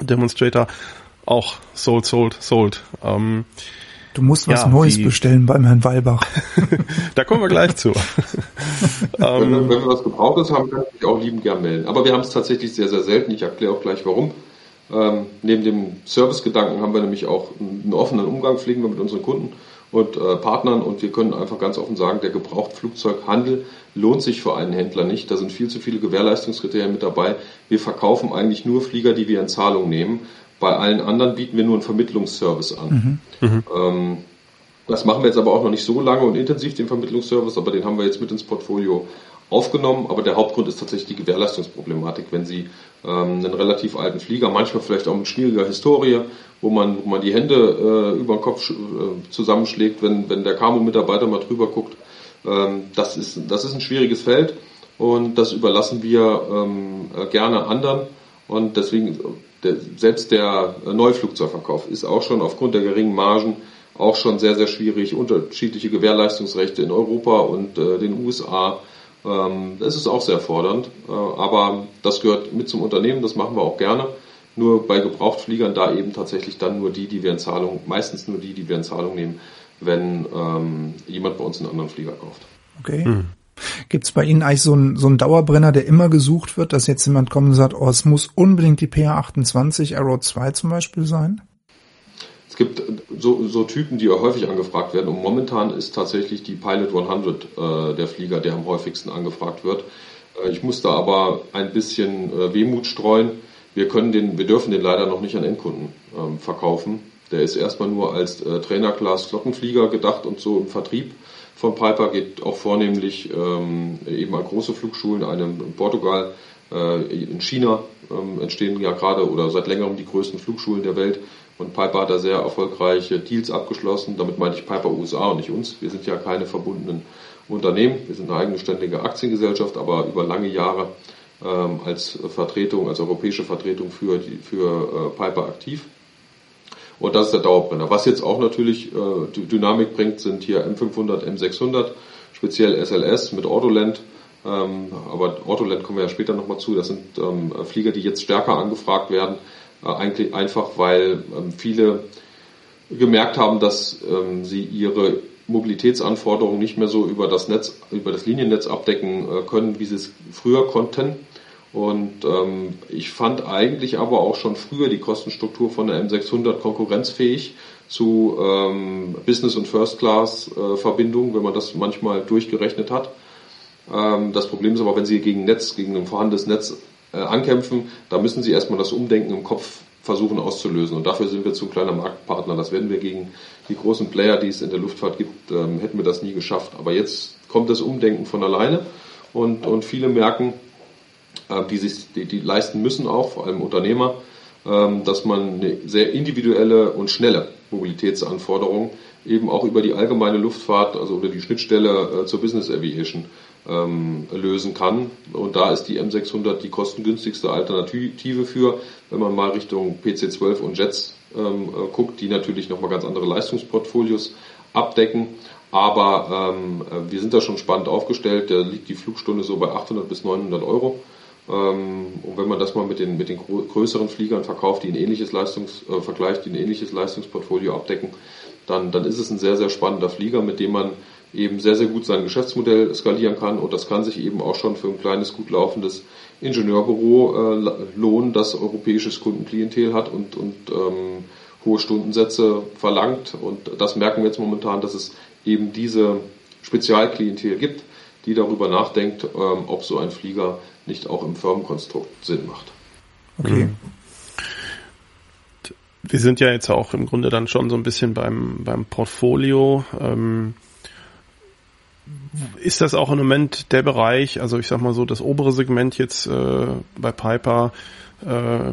Speaker 2: Demonstrator, auch sold, sold, sold. Ähm,
Speaker 1: du musst was ja, Neues die, bestellen beim Herrn Walbach.
Speaker 2: da kommen wir gleich zu.
Speaker 3: wenn, wir, wenn wir was Gebrauchtes haben, kann ich auch lieben gern melden. Aber wir haben es tatsächlich sehr, sehr selten. Ich erkläre auch gleich warum. Ähm, neben dem Servicegedanken haben wir nämlich auch einen offenen Umgang, pflegen wir mit unseren Kunden und äh, Partnern und wir können einfach ganz offen sagen, der Gebrauchtflugzeughandel lohnt sich für einen Händler nicht. Da sind viel zu viele Gewährleistungskriterien mit dabei. Wir verkaufen eigentlich nur Flieger, die wir in Zahlung nehmen. Bei allen anderen bieten wir nur einen Vermittlungsservice an. Mhm. Mhm. Ähm, das machen wir jetzt aber auch noch nicht so lange und intensiv, den Vermittlungsservice, aber den haben wir jetzt mit ins Portfolio aufgenommen. Aber der Hauptgrund ist tatsächlich die Gewährleistungsproblematik. Wenn Sie ähm, einen relativ alten Flieger, manchmal vielleicht auch mit schwieriger Historie, wo man, wo man die Hände äh, über den Kopf äh, zusammenschlägt, wenn, wenn der Camo-Mitarbeiter mal drüber guckt, ähm, das, ist, das ist ein schwieriges Feld und das überlassen wir ähm, äh, gerne anderen. Und deswegen, der, selbst der Neuflugzeugverkauf ist auch schon aufgrund der geringen Margen auch schon sehr, sehr schwierig. Unterschiedliche Gewährleistungsrechte in Europa und äh, den USA das ist auch sehr fordernd, äh, aber das gehört mit zum Unternehmen, das machen wir auch gerne. Nur bei Gebrauchtfliegern da eben tatsächlich dann nur die, die wir in Zahlung, meistens nur die, die wir in Zahlung nehmen, wenn ähm, jemand bei uns einen anderen Flieger kauft.
Speaker 1: Okay. Hm. Gibt es bei Ihnen eigentlich so einen so einen Dauerbrenner, der immer gesucht wird, dass jetzt jemand kommt und sagt, oh, es muss unbedingt die PA28 Arrow 2 zum Beispiel sein?
Speaker 3: Es gibt so, so Typen, die häufig angefragt werden und momentan ist tatsächlich die Pilot 100 äh, der Flieger, der am häufigsten angefragt wird. Äh, ich muss da aber ein bisschen äh, Wehmut streuen. Wir können den, wir dürfen den leider noch nicht an Endkunden ähm, verkaufen. Der ist erstmal nur als äh, Trainerclass Flottenflieger gedacht und so im Vertrieb von Piper geht auch vornehmlich ähm, eben an große Flugschulen, einem in Portugal, äh, in China ähm, entstehen ja gerade oder seit längerem die größten Flugschulen der Welt. Und Piper hat da sehr erfolgreiche Deals abgeschlossen. Damit meine ich Piper USA und nicht uns. Wir sind ja keine verbundenen Unternehmen. Wir sind eine eigenständige Aktiengesellschaft, aber über lange Jahre ähm, als Vertretung, als europäische Vertretung für, die, für äh, Piper aktiv. Und das ist der Dauerbrenner. Was jetzt auch natürlich äh, Dynamik bringt, sind hier M500, M600, speziell SLS mit Autoland. Ähm, aber Autoland kommen wir ja später nochmal zu. Das sind ähm, Flieger, die jetzt stärker angefragt werden, eigentlich einfach weil ähm, viele gemerkt haben, dass ähm, sie ihre Mobilitätsanforderungen nicht mehr so über das Netz, über das Liniennetz abdecken äh, können, wie sie es früher konnten. Und ähm, ich fand eigentlich aber auch schon früher die Kostenstruktur von der M600 konkurrenzfähig zu ähm, Business- und First-Class-Verbindungen, wenn man das manchmal durchgerechnet hat. Ähm, das Problem ist aber, wenn Sie gegen Netz, gegen ein vorhandenes Netz äh, ankämpfen, da müssen Sie erstmal das Umdenken im Kopf versuchen auszulösen. Und dafür sind wir zu ein kleiner Marktpartner. Das werden wir gegen die großen Player, die es in der Luftfahrt gibt, ähm, hätten wir das nie geschafft. Aber jetzt kommt das Umdenken von alleine und, und viele merken, äh, die sich die, die leisten müssen auch, vor allem Unternehmer, ähm, dass man eine sehr individuelle und schnelle Mobilitätsanforderung eben auch über die allgemeine Luftfahrt, also oder die Schnittstelle äh, zur Business Aviation ähm, lösen kann. Und da ist die M600 die kostengünstigste Alternative für, wenn man mal Richtung PC-12 und Jets ähm, äh, guckt, die natürlich nochmal ganz andere Leistungsportfolios abdecken. Aber ähm, wir sind da schon spannend aufgestellt. Da liegt die Flugstunde so bei 800 bis 900 Euro. Ähm, und wenn man das mal mit den, mit den größeren Fliegern verkauft, die ein ähnliches Leistungs, äh, vergleicht, die ein ähnliches Leistungsportfolio abdecken, dann, dann ist es ein sehr, sehr spannender Flieger, mit dem man eben sehr, sehr gut sein Geschäftsmodell skalieren kann. Und das kann sich eben auch schon für ein kleines, gut laufendes Ingenieurbüro äh, lohnen, das europäisches Kundenklientel hat und, und ähm, hohe Stundensätze verlangt. Und das merken wir jetzt momentan, dass es eben diese Spezialklientel gibt, die darüber nachdenkt, ähm, ob so ein Flieger nicht auch im Firmenkonstrukt Sinn macht.
Speaker 2: Okay. Mhm. Wir sind ja jetzt auch im Grunde dann schon so ein bisschen beim, beim Portfolio. Ähm, ist das auch im Moment der Bereich, also ich sag mal so, das obere Segment jetzt äh, bei Piper äh,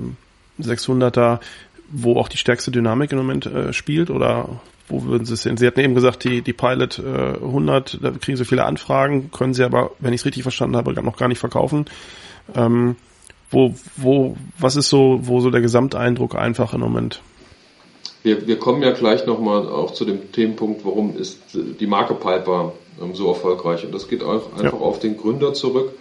Speaker 2: 600er, wo auch die stärkste Dynamik im Moment äh, spielt oder wo würden Sie es sehen? Sie hatten eben gesagt, die, die Pilot äh, 100, da kriegen Sie viele Anfragen, können Sie aber, wenn ich es richtig verstanden habe, noch gar nicht verkaufen. Ähm, wo, wo, was ist so, wo so der Gesamteindruck einfach im Moment?
Speaker 3: Wir, wir kommen ja gleich nochmal auch zu dem Themenpunkt, warum ist die Marke Piper so erfolgreich. Und das geht auch einfach ja. auf den Gründer zurück,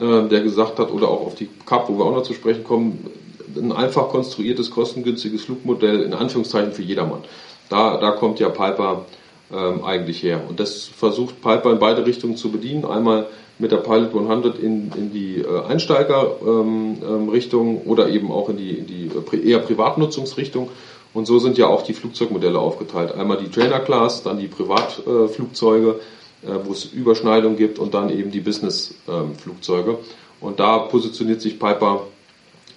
Speaker 3: äh, der gesagt hat, oder auch auf die CAP, wo wir auch noch zu sprechen kommen, ein einfach konstruiertes, kostengünstiges Flugmodell in Anführungszeichen für jedermann. Da, da kommt ja Piper ähm, eigentlich her. Und das versucht Piper in beide Richtungen zu bedienen. Einmal mit der Pilot 100 in, in die äh, Einsteigerrichtung ähm, ähm, oder eben auch in die, in die äh, eher Privatnutzungsrichtung. Und so sind ja auch die Flugzeugmodelle aufgeteilt. Einmal die Trainer Class, dann die Privatflugzeuge, äh, wo es Überschneidung gibt und dann eben die Business-Flugzeuge. Und da positioniert sich Piper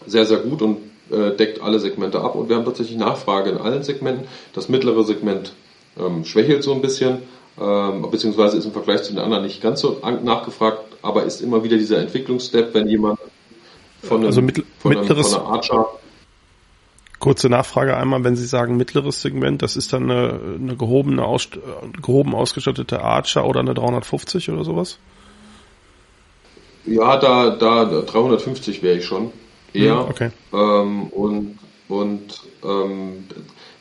Speaker 3: sehr, sehr gut und äh, deckt alle Segmente ab und wir haben tatsächlich Nachfrage in allen Segmenten. Das mittlere Segment ähm, schwächelt so ein bisschen, ähm, beziehungsweise ist im Vergleich zu den anderen nicht ganz so nachgefragt, aber ist immer wieder dieser Entwicklungsstep, wenn jemand von einem,
Speaker 2: also mittel,
Speaker 3: von
Speaker 2: einem, mittleres,
Speaker 3: von einer Archer
Speaker 2: Kurze Nachfrage einmal, wenn Sie sagen mittleres Segment, das ist dann eine, eine gehobene, aus, gehoben ausgestattete Archer oder eine 350 oder sowas?
Speaker 3: Ja, da, da 350 wäre ich schon eher.
Speaker 2: Hm, okay.
Speaker 3: Ähm, und und ähm,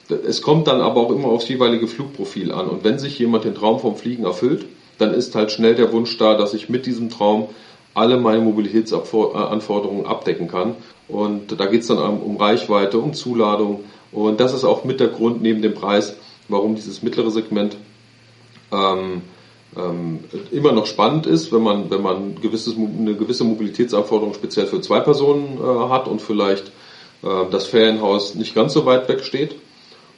Speaker 3: es kommt dann aber auch immer aufs jeweilige Flugprofil an. Und wenn sich jemand den Traum vom Fliegen erfüllt, dann ist halt schnell der Wunsch da, dass ich mit diesem Traum alle meine Mobilitätsanforderungen abdecken kann. Und da geht es dann um Reichweite, um Zuladung. Und das ist auch mit der Grund neben dem Preis, warum dieses mittlere Segment ähm, ähm, immer noch spannend ist, wenn man, wenn man gewisses, eine gewisse Mobilitätsanforderung speziell für zwei Personen äh, hat und vielleicht äh, das Ferienhaus nicht ganz so weit weg steht.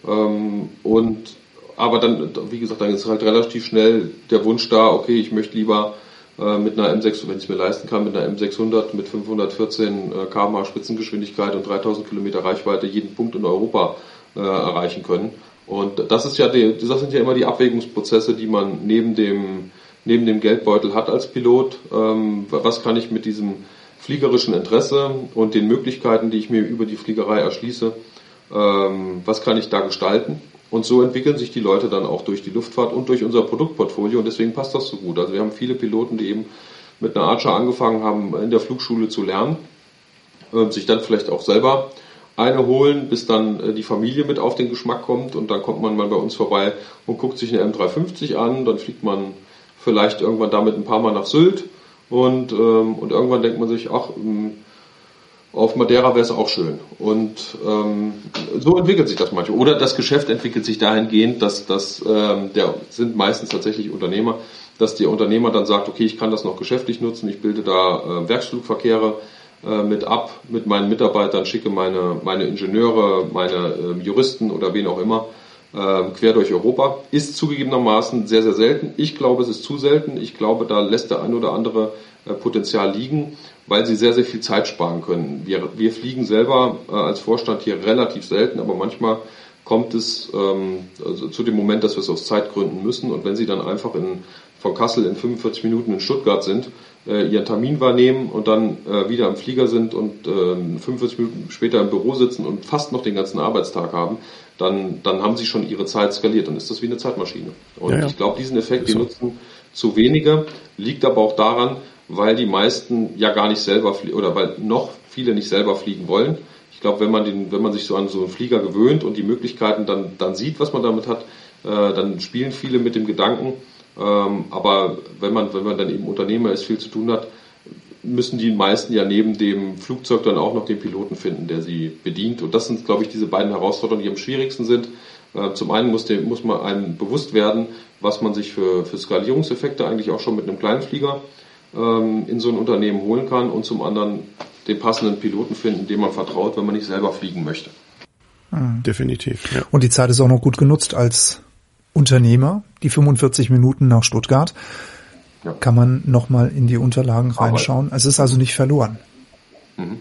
Speaker 3: Ähm, und aber dann, wie gesagt, dann ist halt relativ schnell der Wunsch da, okay, ich möchte lieber äh, mit einer M6, wenn ich es mir leisten kann, mit einer M600 mit 514 äh, km Spitzengeschwindigkeit und 3000 Kilometer Reichweite jeden Punkt in Europa äh, erreichen können. Und das ist ja die, das sind ja immer die Abwägungsprozesse, die man neben dem, neben dem Geldbeutel hat als Pilot. Ähm, was kann ich mit diesem fliegerischen Interesse und den Möglichkeiten, die ich mir über die Fliegerei erschließe, ähm, was kann ich da gestalten? Und so entwickeln sich die Leute dann auch durch die Luftfahrt und durch unser Produktportfolio und deswegen passt das so gut. Also wir haben viele Piloten, die eben mit einer Archer angefangen haben, in der Flugschule zu lernen, sich dann vielleicht auch selber eine holen, bis dann äh, die Familie mit auf den Geschmack kommt und dann kommt man mal bei uns vorbei und guckt sich eine M350 an, dann fliegt man vielleicht irgendwann damit ein paar Mal nach Sylt und, ähm, und irgendwann denkt man sich, ach, ähm, auf Madeira wäre es auch schön. Und ähm, so entwickelt sich das manchmal. Oder das Geschäft entwickelt sich dahingehend, dass das ähm, der sind meistens tatsächlich Unternehmer, dass der Unternehmer dann sagt, okay, ich kann das noch geschäftlich nutzen, ich bilde da äh, Werksflugverkehre äh, mit ab mit meinen Mitarbeitern, schicke meine meine Ingenieure, meine äh, Juristen oder wen auch immer äh, quer durch Europa. Ist zugegebenermaßen sehr sehr selten. Ich glaube, es ist zu selten. Ich glaube, da lässt der ein oder andere äh, Potenzial liegen weil sie sehr, sehr viel Zeit sparen können. Wir, wir fliegen selber äh, als Vorstand hier relativ selten, aber manchmal kommt es ähm, also zu dem Moment, dass wir es aus Zeitgründen müssen. Und wenn Sie dann einfach in, von Kassel in 45 Minuten in Stuttgart sind, äh, Ihren Termin wahrnehmen und dann äh, wieder am Flieger sind und äh, 45 Minuten später im Büro sitzen und fast noch den ganzen Arbeitstag haben, dann, dann haben Sie schon Ihre Zeit skaliert. Dann ist das wie eine Zeitmaschine. Und ja, ja. ich glaube, diesen Effekt, den nutzen zu wenige, liegt aber auch daran, weil die meisten ja gar nicht selber fliegen oder weil noch viele nicht selber fliegen wollen. Ich glaube, wenn man den, wenn man sich so an so einen Flieger gewöhnt und die Möglichkeiten dann, dann sieht, was man damit hat, äh, dann spielen viele mit dem Gedanken. Ähm, aber wenn man, wenn man dann eben Unternehmer ist, viel zu tun hat, müssen die meisten ja neben dem Flugzeug dann auch noch den Piloten finden, der sie bedient. Und das sind, glaube ich, diese beiden Herausforderungen, die am schwierigsten sind. Äh, zum einen muss, dem, muss man einem bewusst werden, was man sich für, für Skalierungseffekte eigentlich auch schon mit einem kleinen Flieger ähm, in so ein Unternehmen holen kann und zum anderen den passenden Piloten finden, dem man vertraut, wenn man nicht selber fliegen möchte.
Speaker 1: Mhm. Definitiv. Ja. Und die Zeit ist auch noch gut genutzt als Unternehmer, die 45 Minuten nach Stuttgart. Ja. Kann man nochmal in die Unterlagen reinschauen. Es ist also nicht verloren.
Speaker 3: Mhm.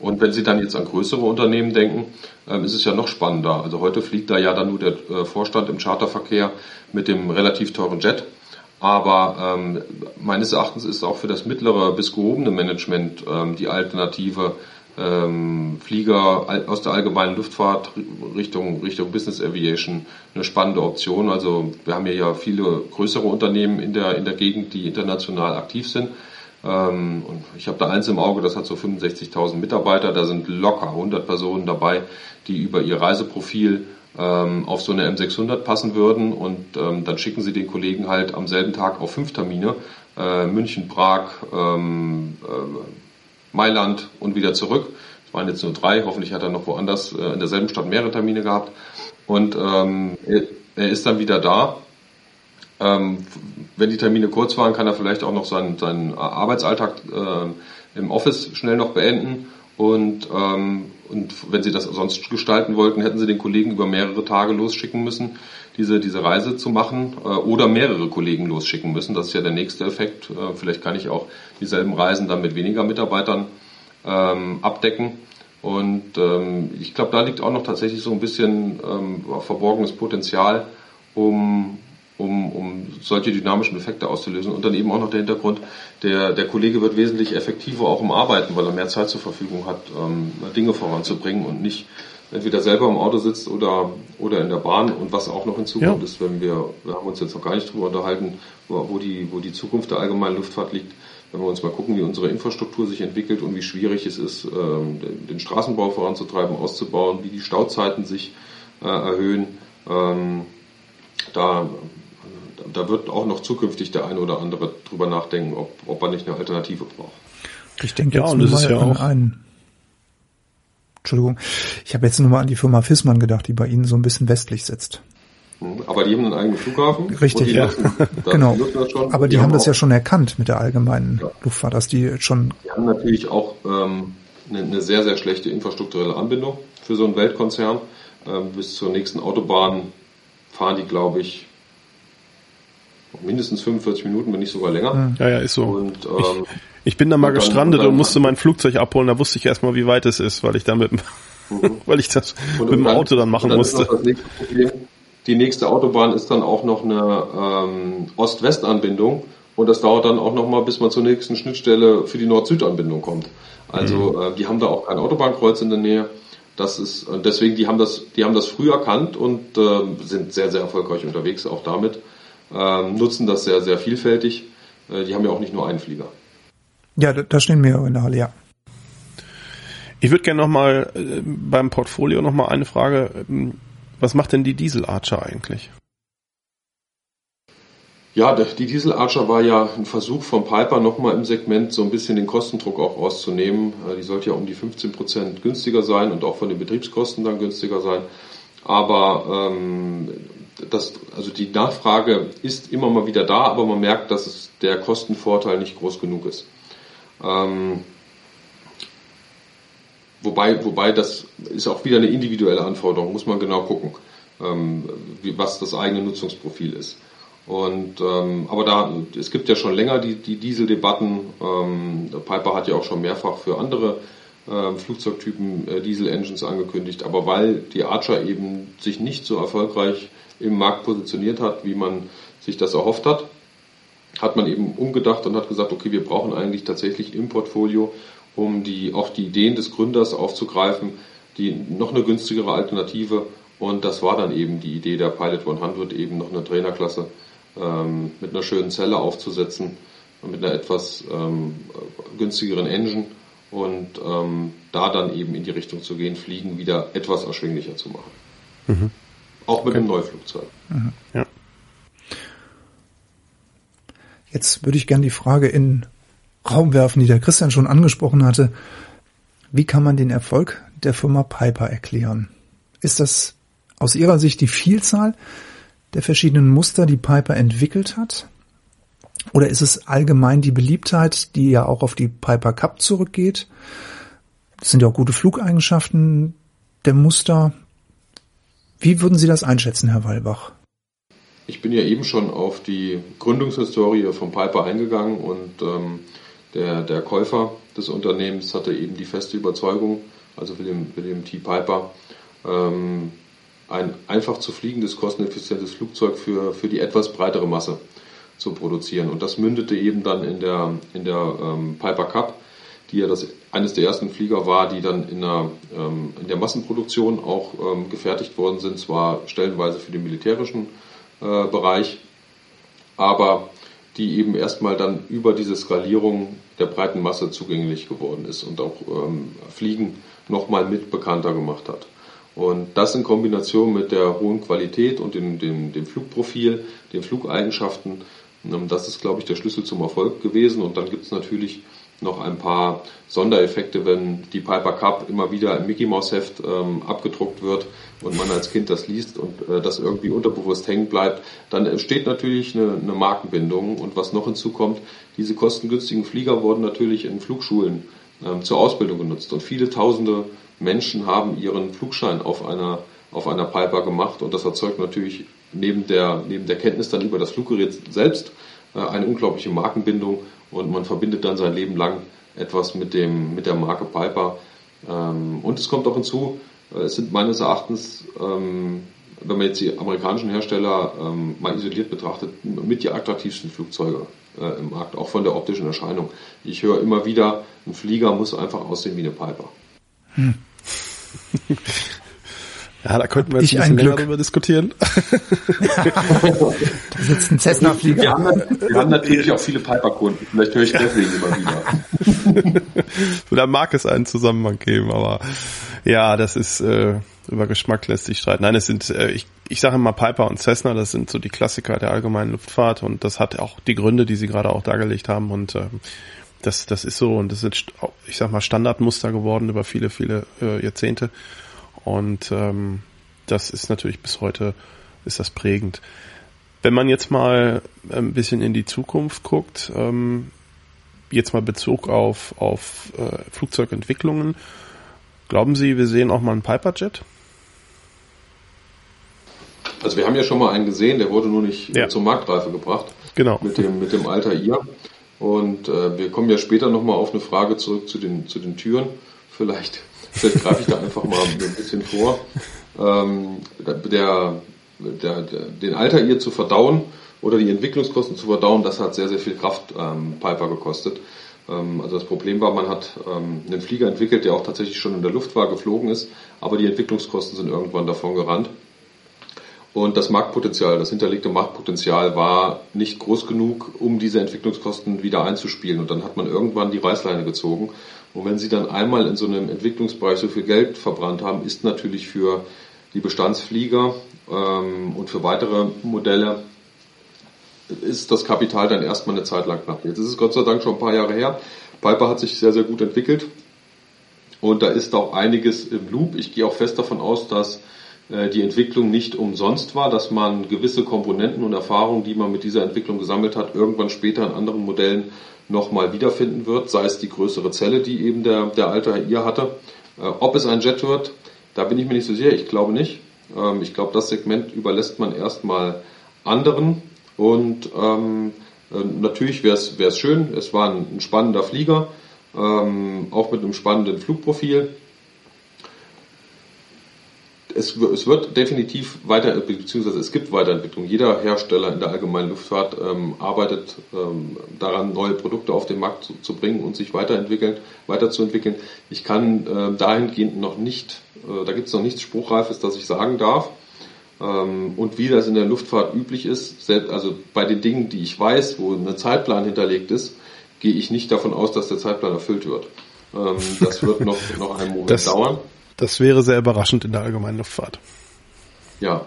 Speaker 3: Und wenn Sie dann jetzt an größere Unternehmen denken, ähm, ist es ja noch spannender. Also heute fliegt da ja dann nur der äh, Vorstand im Charterverkehr mit dem relativ teuren Jet. Aber ähm, meines Erachtens ist auch für das mittlere bis gehobene Management ähm, die Alternative ähm, Flieger aus der allgemeinen Luftfahrt Richtung, Richtung Business Aviation eine spannende Option. Also wir haben hier ja viele größere Unternehmen in der, in der Gegend, die international aktiv sind. Ähm, und ich habe da eins im Auge, das hat so 65.000 Mitarbeiter. Da sind locker 100 Personen dabei, die über ihr Reiseprofil auf so eine M600 passen würden und ähm, dann schicken sie den Kollegen halt am selben Tag auf fünf Termine, äh, München, Prag, ähm, äh, Mailand und wieder zurück. Es waren jetzt nur drei, hoffentlich hat er noch woanders äh, in derselben Stadt mehrere Termine gehabt und ähm, er, er ist dann wieder da. Ähm, wenn die Termine kurz waren, kann er vielleicht auch noch seinen, seinen Arbeitsalltag äh, im Office schnell noch beenden und, ähm, und wenn sie das sonst gestalten wollten, hätten sie den Kollegen über mehrere Tage losschicken müssen, diese, diese Reise zu machen äh, oder mehrere Kollegen losschicken müssen. Das ist ja der nächste Effekt. Äh, vielleicht kann ich auch dieselben Reisen dann mit weniger Mitarbeitern ähm, abdecken. Und ähm, ich glaube, da liegt auch noch tatsächlich so ein bisschen ähm, verborgenes Potenzial, um, um, um solche dynamischen Effekte auszulösen. Und dann eben auch noch der Hintergrund, der, der Kollege wird wesentlich effektiver auch im Arbeiten, weil er mehr Zeit zur Verfügung hat, ähm, Dinge voranzubringen und nicht entweder selber im Auto sitzt oder, oder in der Bahn. Und was auch noch hinzukommt, ja. ist, wenn wir, wir haben uns jetzt noch gar nicht drüber unterhalten, wo die, wo die Zukunft der allgemeinen Luftfahrt liegt, wenn wir uns mal gucken, wie unsere Infrastruktur sich entwickelt und wie schwierig es ist, ähm, den Straßenbau voranzutreiben, auszubauen, wie die Stauzeiten sich äh, erhöhen. Ähm, da da wird auch noch zukünftig der eine oder andere drüber nachdenken, ob, ob er nicht eine Alternative braucht.
Speaker 1: Ich denke ja, jetzt und das ist ja auch einen, Entschuldigung, ich habe jetzt nur mal an die Firma Fissmann gedacht, die bei Ihnen so ein bisschen westlich sitzt.
Speaker 3: Hm, aber die haben einen eigenen Flughafen.
Speaker 1: Richtig, ja. Nutzen, genau. Aber die, die haben, haben das ja schon erkannt mit der allgemeinen ja. Luftfahrt, dass die schon.
Speaker 3: Die haben natürlich auch ähm, eine, eine, sehr, sehr schlechte infrastrukturelle Anbindung für so einen Weltkonzern. Ähm, bis zur nächsten Autobahn fahren die, glaube ich, mindestens 45 Minuten, wenn nicht sogar länger.
Speaker 2: Ja, ja, ist so. Und, ähm, ich, ich, bin da mal gestrandet und, und musste mein Flugzeug abholen. Da wusste ich erstmal, wie weit es ist, weil ich dann mit, mhm. weil ich das und mit dem Auto dann machen dann musste.
Speaker 3: Die nächste Autobahn ist dann auch noch eine ähm, Ost-West-Anbindung und das dauert dann auch noch mal, bis man zur nächsten Schnittstelle für die Nord-Süd-Anbindung kommt. Also mhm. äh, die haben da auch kein Autobahnkreuz in der Nähe. Das ist und deswegen die haben das, die haben das früh erkannt und äh, sind sehr sehr erfolgreich unterwegs auch damit. Ähm, nutzen das sehr sehr vielfältig. Äh, die haben ja auch nicht nur einen Flieger.
Speaker 1: Ja, da, da stehen wir in der Halle, ja.
Speaker 2: Ich würde gerne nochmal äh, beim Portfolio nochmal eine Frage ähm, was macht denn die Diesel Archer eigentlich?
Speaker 3: Ja, die Diesel Archer war ja ein Versuch von Piper nochmal im Segment so ein bisschen den Kostendruck auch rauszunehmen. Äh, die sollte ja um die 15 Prozent günstiger sein und auch von den Betriebskosten dann günstiger sein. Aber ähm, das, also die Nachfrage ist immer mal wieder da, aber man merkt, dass es der Kostenvorteil nicht groß genug ist. Ähm, Wobei, wobei das ist auch wieder eine individuelle Anforderung, muss man genau gucken, ähm, wie, was das eigene Nutzungsprofil ist. Und ähm, aber da es gibt ja schon länger die, die Dieseldebatten. Ähm, Piper hat ja auch schon mehrfach für andere Flugzeugtypen äh, Diesel-Engines angekündigt. Aber weil die Archer eben sich nicht so erfolgreich im Markt positioniert hat, wie man sich das erhofft hat, hat man eben umgedacht und hat gesagt, okay, wir brauchen eigentlich tatsächlich im Portfolio um die, auch die Ideen des Gründers aufzugreifen, die noch eine günstigere Alternative. Und das war dann eben die Idee der Pilot 100, eben noch eine Trainerklasse ähm, mit einer schönen Zelle aufzusetzen, mit einer etwas ähm, günstigeren Engine und ähm, da dann eben in die Richtung zu gehen, Fliegen wieder etwas erschwinglicher zu machen. Mhm. Auch mit okay. einem Neuflugzeug. Mhm. Ja.
Speaker 1: Jetzt würde ich gerne die Frage in Raum werfen, die der Christian schon angesprochen hatte. Wie kann man den Erfolg der Firma Piper erklären? Ist das aus Ihrer Sicht die Vielzahl der verschiedenen Muster, die Piper entwickelt hat? Oder ist es allgemein die Beliebtheit, die ja auch auf die Piper Cup zurückgeht? Das sind ja auch gute Flugeigenschaften der Muster. Wie würden Sie das einschätzen, Herr Walbach?
Speaker 3: Ich bin ja eben schon auf die Gründungshistorie von Piper eingegangen und ähm, der, der Käufer des Unternehmens hatte eben die feste Überzeugung, also William, William T. Piper, ähm, ein einfach zu fliegendes, kosteneffizientes Flugzeug für, für die etwas breitere Masse zu produzieren. Und das mündete eben dann in der, in der ähm, Piper Cup, die ja das, eines der ersten Flieger war, die dann in der, ähm, in der Massenproduktion auch ähm, gefertigt worden sind, zwar stellenweise für den militärischen äh, Bereich, aber die eben erstmal dann über diese Skalierung der breiten Masse zugänglich geworden ist und auch ähm, Fliegen nochmal mit bekannter gemacht hat. Und das in Kombination mit der hohen Qualität und dem, dem, dem Flugprofil, den Flugeigenschaften, das ist, glaube ich, der Schlüssel zum Erfolg gewesen. Und dann gibt es natürlich noch ein paar Sondereffekte, wenn die Piper Cup immer wieder im Mickey Mouse Heft ähm, abgedruckt wird und man als Kind das liest und äh, das irgendwie unterbewusst hängen bleibt, dann entsteht natürlich eine, eine Markenbindung. Und was noch hinzukommt, diese kostengünstigen Flieger wurden natürlich in Flugschulen ähm, zur Ausbildung genutzt und viele tausende Menschen haben ihren Flugschein auf einer auf einer Piper gemacht und das erzeugt natürlich neben der neben der Kenntnis dann über das Fluggerät selbst äh, eine unglaubliche Markenbindung und man verbindet dann sein Leben lang etwas mit dem mit der Marke Piper. Ähm, und es kommt auch hinzu, äh, es sind meines Erachtens, ähm, wenn man jetzt die amerikanischen Hersteller ähm, mal isoliert betrachtet, mit die attraktivsten Flugzeuge äh, im Markt, auch von der optischen Erscheinung. Ich höre immer wieder, ein Flieger muss einfach aussehen wie eine Piper. Hm.
Speaker 2: Ja, da könnten wir jetzt ich ein bisschen länger darüber diskutieren.
Speaker 1: da sitzt ein Cessna-Flieger.
Speaker 3: Wir, wir, haben natürlich auch viele Piper-Kunden. Vielleicht höre ich deswegen immer wieder.
Speaker 2: da mag es einen Zusammenhang geben, aber ja, das ist äh, über Geschmack lässt sich streiten. Nein, es sind, äh, ich, ich sage immer Piper und Cessna, das sind so die Klassiker der allgemeinen Luftfahrt und das hat auch die Gründe, die Sie gerade auch dargelegt haben und ähm, das, das ist so und das sind, ich sag mal, Standardmuster geworden über viele, viele äh, Jahrzehnte. Und ähm, das ist natürlich bis heute ist das prägend. Wenn man jetzt mal ein bisschen in die Zukunft guckt, ähm, jetzt mal Bezug auf, auf äh, Flugzeugentwicklungen, glauben Sie, wir sehen auch mal einen Piperjet?
Speaker 3: Also wir haben ja schon mal einen gesehen, der wurde nur nicht
Speaker 2: Ja.
Speaker 3: zur Marktreife gebracht.
Speaker 2: Genau.
Speaker 3: Mit dem, mit dem Alter ihr. Und äh, wir kommen ja später nochmal auf eine Frage zurück zu den, zu den Türen. Vielleicht, vielleicht greife ich da einfach mal ein bisschen vor. Ähm, der, der, den Alter ihr zu verdauen oder die Entwicklungskosten zu verdauen, das hat sehr, sehr viel Kraft ähm, Piper gekostet. Ähm, also das Problem war, man hat ähm, einen Flieger entwickelt, der auch tatsächlich schon in der Luft war, geflogen ist, aber die Entwicklungskosten sind irgendwann davon gerannt. Und das Marktpotenzial, das hinterlegte Marktpotenzial war nicht groß genug, um diese Entwicklungskosten wieder einzuspielen. Und dann hat man irgendwann die Reißleine gezogen. Und wenn Sie dann einmal in so einem Entwicklungsbereich so viel Geld verbrannt haben, ist natürlich für die Bestandsflieger ähm, und für weitere Modelle ist das Kapital dann erstmal eine Zeit lang knapp. Jetzt ist es Gott sei Dank schon ein paar Jahre her. Piper hat sich sehr, sehr gut entwickelt. Und da ist auch einiges im Loop. Ich gehe auch fest davon aus, dass die Entwicklung nicht umsonst war, dass man gewisse Komponenten und Erfahrungen, die man mit dieser Entwicklung gesammelt hat, irgendwann später in anderen Modellen nochmal wiederfinden wird, sei es die größere Zelle, die eben der, der alte ihr hatte. Äh, ob es ein Jet wird, da bin ich mir nicht so sicher, ich glaube nicht. Ähm, ich glaube, das Segment überlässt man erstmal anderen und ähm, äh, natürlich wäre es schön, es war ein, ein spannender Flieger, ähm, auch mit einem spannenden Flugprofil es, es, wird definitiv weiter, beziehungsweise es gibt Weiterentwicklung. Jeder Hersteller in der allgemeinen Luftfahrt ähm, arbeitet ähm, daran, neue Produkte auf den Markt zu, zu, bringen und sich weiterentwickeln, weiterzuentwickeln. Ich kann äh, dahingehend noch nicht, äh, da gibt es noch nichts Spruchreifes, das ich sagen darf. Ähm, und wie das in der Luftfahrt üblich ist, selbst, also bei den Dingen, die ich weiß, wo ein Zeitplan hinterlegt ist, gehe ich nicht davon aus, dass der Zeitplan erfüllt wird. Ähm, das wird noch, noch einen Moment
Speaker 2: das,
Speaker 3: dauern.
Speaker 2: Das wäre sehr überraschend in der allgemeinen Luftfahrt.
Speaker 3: Ja,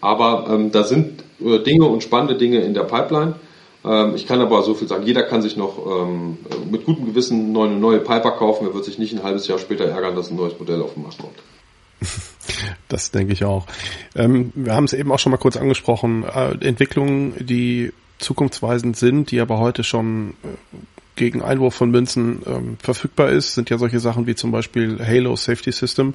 Speaker 3: aber ähm, da sind äh, Dinge und spannende Dinge in der Pipeline. Ähm, ich kann aber so viel sagen, jeder kann sich noch ähm, mit gutem Gewissen eine neue Piper kaufen. Er wird sich nicht ein halbes Jahr später ärgern, dass ein neues Modell auf den Markt kommt.
Speaker 2: Das denke ich auch. Ähm, wir haben es eben auch schon mal kurz angesprochen. Äh, Entwicklungen, die zukunftsweisend sind, die aber heute schon äh, gegen Einwurf von Münzen ähm, verfügbar ist, sind ja solche Sachen wie zum Beispiel Halo Safety System.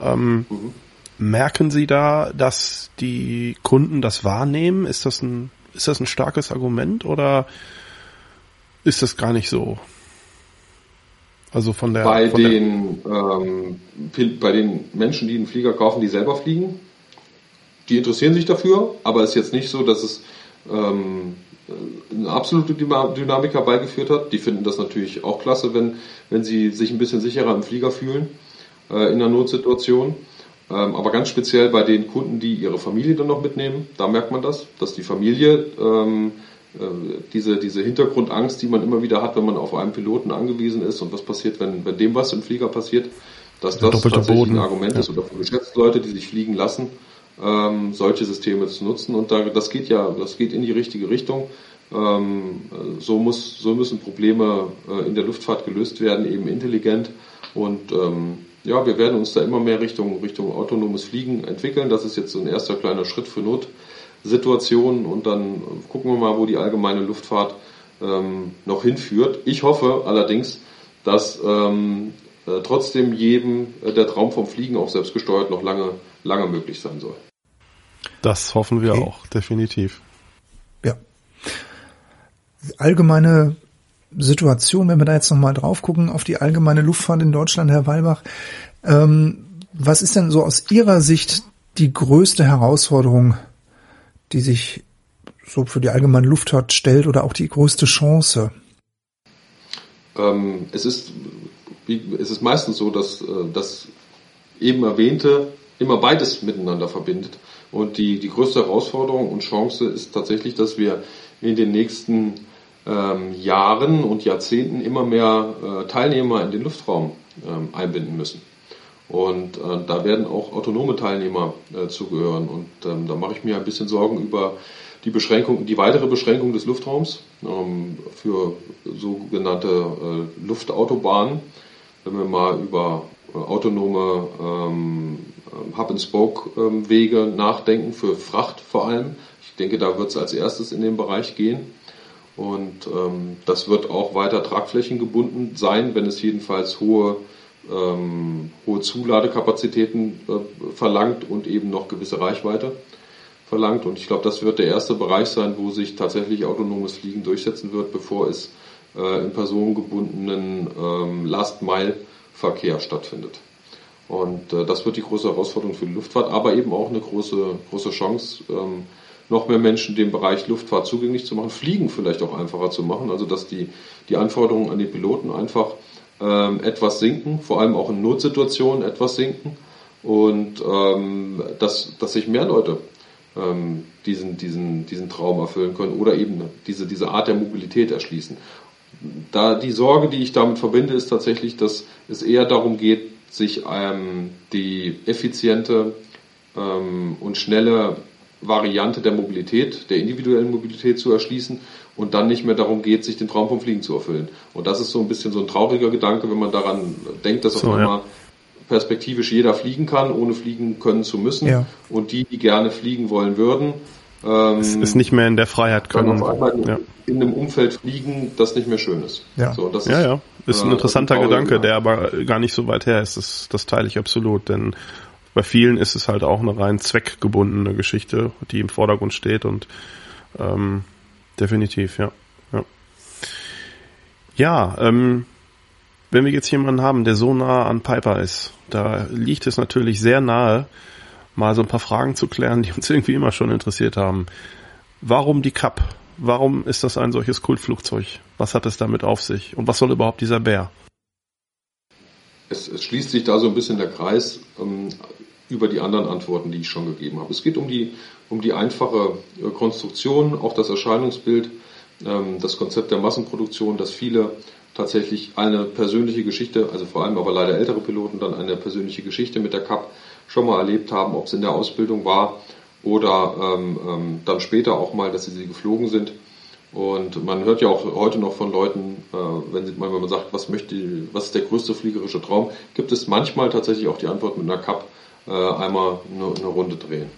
Speaker 2: Ähm, mhm. Merken Sie da, dass die Kunden das wahrnehmen? Ist das ein, ist das ein starkes Argument oder ist das gar nicht so? Also von der
Speaker 3: bei
Speaker 2: von
Speaker 3: den der ähm, bei den Menschen, die einen Flieger kaufen, die selber fliegen, die interessieren sich dafür, aber es ist jetzt nicht so, dass es ähm, eine absolute Dynamik herbeigeführt hat. Die finden das natürlich auch klasse, wenn, wenn sie sich ein bisschen sicherer im Flieger fühlen äh, in einer Notsituation. Ähm, aber ganz speziell bei den Kunden, die ihre Familie dann noch mitnehmen, da merkt man das, dass die Familie ähm, äh, diese, diese Hintergrundangst, die man immer wieder hat, wenn man auf einen Piloten angewiesen ist und was passiert, wenn, wenn dem was im Flieger passiert, dass das tatsächlich
Speaker 2: Boden.
Speaker 3: ein Argument
Speaker 2: ja.
Speaker 3: ist oder für Geschäftsleute, die sich fliegen lassen, ähm, solche Systeme zu nutzen. Und da, das geht ja, das geht in die richtige Richtung. Ähm, so, muss, so müssen Probleme äh, in der Luftfahrt gelöst werden, eben intelligent. Und ähm, ja, wir werden uns da immer mehr Richtung, Richtung autonomes Fliegen entwickeln. Das ist jetzt so ein erster kleiner Schritt für Notsituationen. Und dann gucken wir mal, wo die allgemeine Luftfahrt ähm, noch hinführt. Ich hoffe allerdings, dass ähm, äh, trotzdem jedem äh, der Traum vom Fliegen auch selbstgesteuert noch lange, lange möglich sein soll.
Speaker 2: Das hoffen wir
Speaker 1: Okay.
Speaker 2: auch, definitiv.
Speaker 1: Ja. Allgemeine Situation, wenn wir da jetzt nochmal drauf gucken, auf die allgemeine Luftfahrt in Deutschland, Herr Weilbach. Ähm, was ist denn so aus Ihrer Sicht die größte Herausforderung, die sich so für die allgemeine Luftfahrt stellt oder auch die größte Chance?
Speaker 3: Ähm, es, ist, wie, es ist meistens so, dass äh, das eben erwähnte immer beides miteinander verbindet. Und die, die größte Herausforderung und Chance ist tatsächlich, dass wir in den nächsten ähm, Jahren und Jahrzehnten immer mehr äh, Teilnehmer in den Luftraum ähm, einbinden müssen. Und äh, da werden auch autonome Teilnehmer äh, zugehören. Und ähm, da mache ich mir ein bisschen Sorgen über die Beschränkung, die weitere Beschränkung des Luftraums ähm, für sogenannte äh, Luftautobahnen. Wenn wir mal über äh, autonome ähm, Hub-and-Spoke-Wege nachdenken, für Fracht vor allem. Ich denke, da wird es als erstes in den Bereich gehen. Und ähm, das wird auch weiter tragflächengebunden sein, wenn es jedenfalls hohe, ähm, hohe Zuladekapazitäten äh, verlangt und eben noch gewisse Reichweite verlangt. Und ich glaube, das wird der erste Bereich sein, wo sich tatsächlich autonomes Fliegen durchsetzen wird, bevor es äh, im personengebundenen ähm, Last-Mile-Verkehr stattfindet. Und äh, das wird die große Herausforderung für die Luftfahrt, aber eben auch eine große, große Chance, ähm, noch mehr Menschen den Bereich Luftfahrt zugänglich zu machen, Fliegen vielleicht auch einfacher zu machen, also dass die, die Anforderungen an die Piloten einfach ähm, etwas sinken, vor allem auch in Notsituationen etwas sinken und ähm, dass, dass sich mehr Leute ähm, diesen, diesen, diesen Traum erfüllen können oder eben diese, diese Art der Mobilität erschließen. Da die Sorge, die ich damit verbinde, ist tatsächlich, dass es eher darum geht, sich ähm, die effiziente ähm, und schnelle Variante der Mobilität, der individuellen Mobilität zu erschließen und dann nicht mehr darum geht, sich den Traum vom Fliegen zu erfüllen. Und das ist so ein bisschen so ein trauriger Gedanke, wenn man daran denkt, dass so, auf einmal ja. perspektivisch jeder fliegen kann, ohne fliegen können zu müssen. Ja. Und die, die gerne fliegen wollen würden,
Speaker 2: ähm, es ist nicht mehr in der Freiheit können.
Speaker 3: Auf einmal ja. in einem Umfeld fliegen, das nicht mehr schön ist.
Speaker 2: Ja, so, das ja, ist, ja. Ist ein äh, interessanter ein Gedanke, der aber gar nicht so weit her ist. Das, das teile ich absolut, denn bei vielen ist es halt auch eine rein zweckgebundene Geschichte, die im Vordergrund steht und ähm, definitiv, ja. Ja, ja ähm, wenn wir jetzt jemanden haben, der so nah an Piper ist, da liegt es natürlich sehr nahe, mal so ein paar Fragen zu klären, die uns irgendwie immer schon interessiert haben. Warum die Cup? Warum ist das ein solches Kultflugzeug? Was hat es damit auf sich? Und was soll überhaupt dieser Bär?
Speaker 3: Es, es schließt sich da so ein bisschen der Kreis. Ähm, über die anderen Antworten, die ich schon gegeben habe. Es geht um die, um die einfache äh, Konstruktion, auch das Erscheinungsbild, ähm, das Konzept der Massenproduktion, dass viele tatsächlich eine persönliche Geschichte, also vor allem aber leider ältere Piloten dann eine persönliche Geschichte mit der CAP schon mal erlebt haben, ob es in der Ausbildung war oder ähm, ähm, dann später auch mal, dass sie sie geflogen sind. Und man hört ja auch heute noch von Leuten, äh, wenn, sie, wenn man sagt, was möchte, was ist der größte fliegerische Traum, gibt es manchmal tatsächlich auch die Antwort mit einer Cup äh, einmal eine, eine, Runde drehen.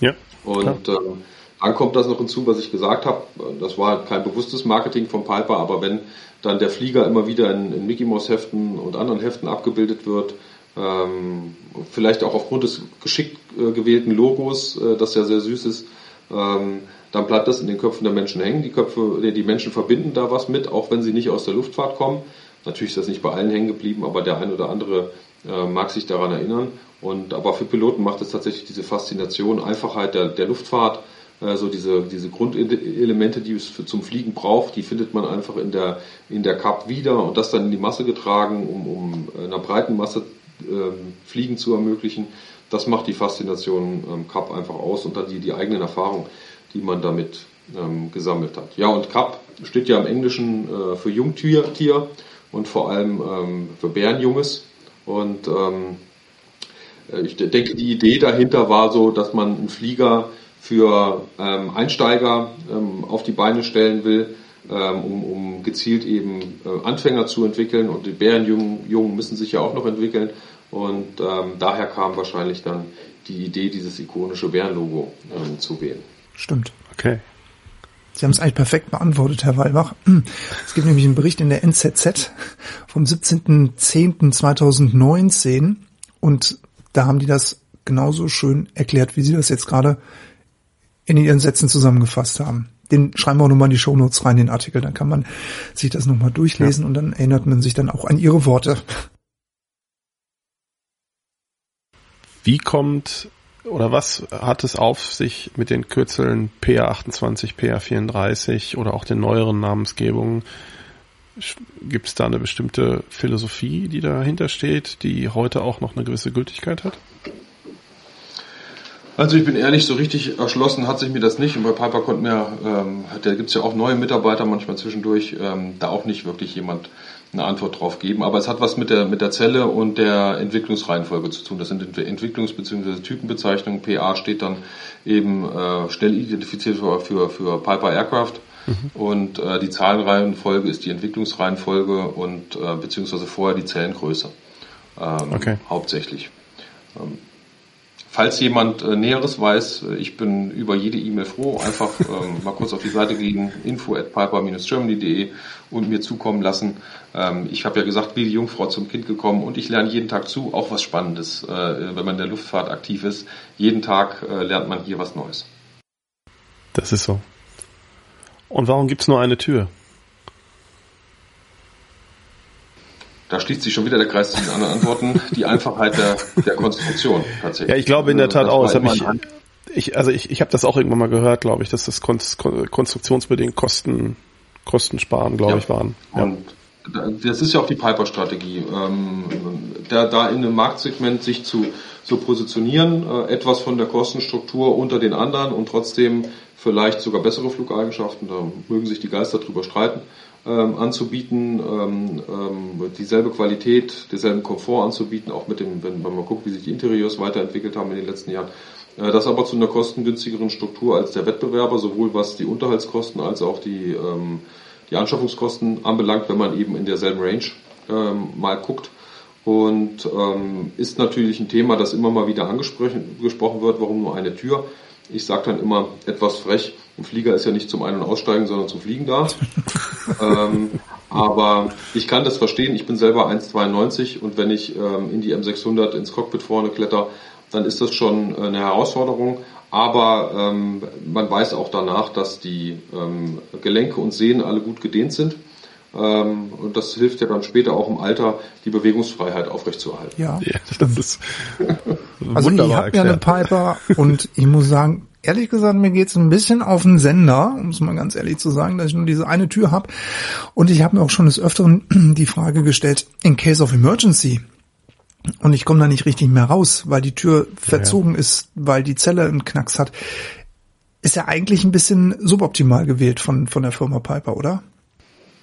Speaker 2: Ja.
Speaker 3: Und ähm, dann kommt das noch hinzu, was ich gesagt habe. Das war kein bewusstes Marketing von Piper, aber wenn dann der Flieger immer wieder in, in Mickey Mouse Heften und anderen Heften abgebildet wird, ähm, vielleicht auch aufgrund des geschickt äh, gewählten Logos, äh, das ja sehr süß ist, ähm, dann bleibt das in den Köpfen der Menschen hängen. Die Köpfe, die Menschen verbinden da was mit, auch wenn sie nicht aus der Luftfahrt kommen. Natürlich ist das nicht bei allen hängen geblieben, aber der ein oder andere äh, mag sich daran erinnern. Und aber für Piloten macht es tatsächlich diese Faszination, Einfachheit der, der Luftfahrt, äh, so diese, diese Grundelemente, die es für, zum Fliegen braucht, die findet man einfach in der, in der Cup wieder und das dann in die Masse getragen, um, um einer breiten Masse ähm, Fliegen zu ermöglichen. Das macht die Faszination ähm, Cup einfach aus und dann die, die eigenen Erfahrungen, die man damit ähm, gesammelt hat. Ja, und Cup steht ja im Englischen äh, für Jungtier Tier und vor allem ähm, für Bärenjunges. Und ähm, äh, ich denke, die Idee dahinter war so, dass man einen Flieger für ähm, Einsteiger ähm, auf die Beine stellen will, um, um gezielt eben äh, Anfänger zu entwickeln. Und die Bärenjungen Jungen müssen sich ja auch noch entwickeln. Und ähm, daher kam wahrscheinlich dann die Idee, dieses ikonische Bärenlogo ähm, zu wählen.
Speaker 1: Stimmt.
Speaker 2: Okay.
Speaker 1: Sie haben es eigentlich perfekt beantwortet, Herr Wallbach. Es gibt nämlich einen Bericht in der NZZ vom 17.10.2019 und da haben die das genauso schön erklärt, wie Sie das jetzt gerade in Ihren Sätzen zusammengefasst haben. Den schreiben wir auch nochmal in die Shownotes rein, den Artikel, dann kann man sich das nochmal durchlesen ja. und dann erinnert man sich dann auch an Ihre Worte.
Speaker 2: Wie kommt oder was hat es auf sich mit den Kürzeln PA28, PA34 oder auch den neueren Namensgebungen? Gibt es da eine bestimmte Philosophie, die dahinter steht, die heute auch noch eine gewisse Gültigkeit hat?
Speaker 3: Also ich bin ehrlich, so richtig erschlossen hat sich mir das nicht. Und bei Piper konnten wir, ähm, da gibt es ja auch neue Mitarbeiter manchmal zwischendurch, ähm, da auch nicht wirklich jemand eine Antwort drauf geben. Aber es hat was mit der, mit der Zelle und der Entwicklungsreihenfolge zu tun. Das sind Entwicklungs- bzw. Typenbezeichnungen. PA steht dann eben äh, schnell identifiziert für, für, für Piper Aircraft. Mhm. Und äh, die Zahlenreihenfolge ist die Entwicklungsreihenfolge und äh, beziehungsweise vorher die Zellengröße. Ähm, okay. Hauptsächlich. Ähm, falls jemand äh, Näheres weiß, äh, ich bin über jede E-Mail froh. Einfach ähm, mal kurz auf die Seite gehen, info at piper-germany.de und mir zukommen lassen. Ähm, ich habe ja gesagt, wie die Jungfrau zum Kind gekommen und ich lerne jeden Tag zu, auch was Spannendes, äh, wenn man in der Luftfahrt aktiv ist. Jeden Tag äh, lernt man hier was Neues.
Speaker 2: Das ist so. Und warum gibt's nur eine Tür?
Speaker 3: Da schließt sich schon wieder der Kreis zu den anderen Antworten. Die Einfachheit der, der Konstruktion tatsächlich.
Speaker 2: Ja, ich glaube in der Tat auch. Das ich, ich, also ich, ich habe das auch irgendwann mal gehört, glaube ich, dass das konstruktionsbedingt Kosten, Kosten sparen, glaube ja. ich, waren.
Speaker 3: Ja. Und das ist ja auch die Piper-Strategie, ähm, da, da in einem Marktsegment sich zu so positionieren, äh, etwas von der Kostenstruktur unter den anderen und trotzdem vielleicht sogar bessere Flugeigenschaften, da mögen sich die Geister drüber streiten, ähm, anzubieten, ähm, ähm, dieselbe Qualität, denselben Komfort anzubieten, auch mit dem, wenn, wenn man guckt, wie sich die Interieurs weiterentwickelt haben in den letzten Jahren. Äh, das aber zu einer kostengünstigeren Struktur als der Wettbewerber, sowohl was die Unterhaltskosten als auch die, ähm, die Anschaffungskosten anbelangt, wenn man eben in derselben Range ähm, mal guckt. Und ähm, ist natürlich ein Thema, das immer mal wieder angesprochen wird, warum nur eine Tür. Ich sage dann immer etwas frech, ein Flieger ist ja nicht zum Ein- und Aussteigen, sondern zum Fliegen da. ähm, aber ich kann das verstehen. Ich bin selber 1,92 und wenn ich ähm, in die M600 ins Cockpit vorne kletter, dann ist das schon eine Herausforderung. Aber ähm, man weiß auch danach, dass die ähm, Gelenke und Sehnen alle gut gedehnt sind. Ähm, und das hilft ja dann später auch im Alter, die Bewegungsfreiheit aufrechtzuerhalten.
Speaker 1: Ja, ja das ist also wunderbar ich habe ja eine Piper und ich muss sagen, ehrlich gesagt, mir geht's ein bisschen auf den Sender, um es mal ganz ehrlich zu sagen, dass ich nur diese eine Tür habe. Und ich habe mir auch schon des Öfteren die Frage gestellt, in case of emergency, und ich komme da nicht richtig mehr raus, weil die Tür verzogen ja. ist, weil die Zelle einen Knacks hat, ist ja eigentlich ein bisschen suboptimal gewählt von, von der Firma Piper, oder?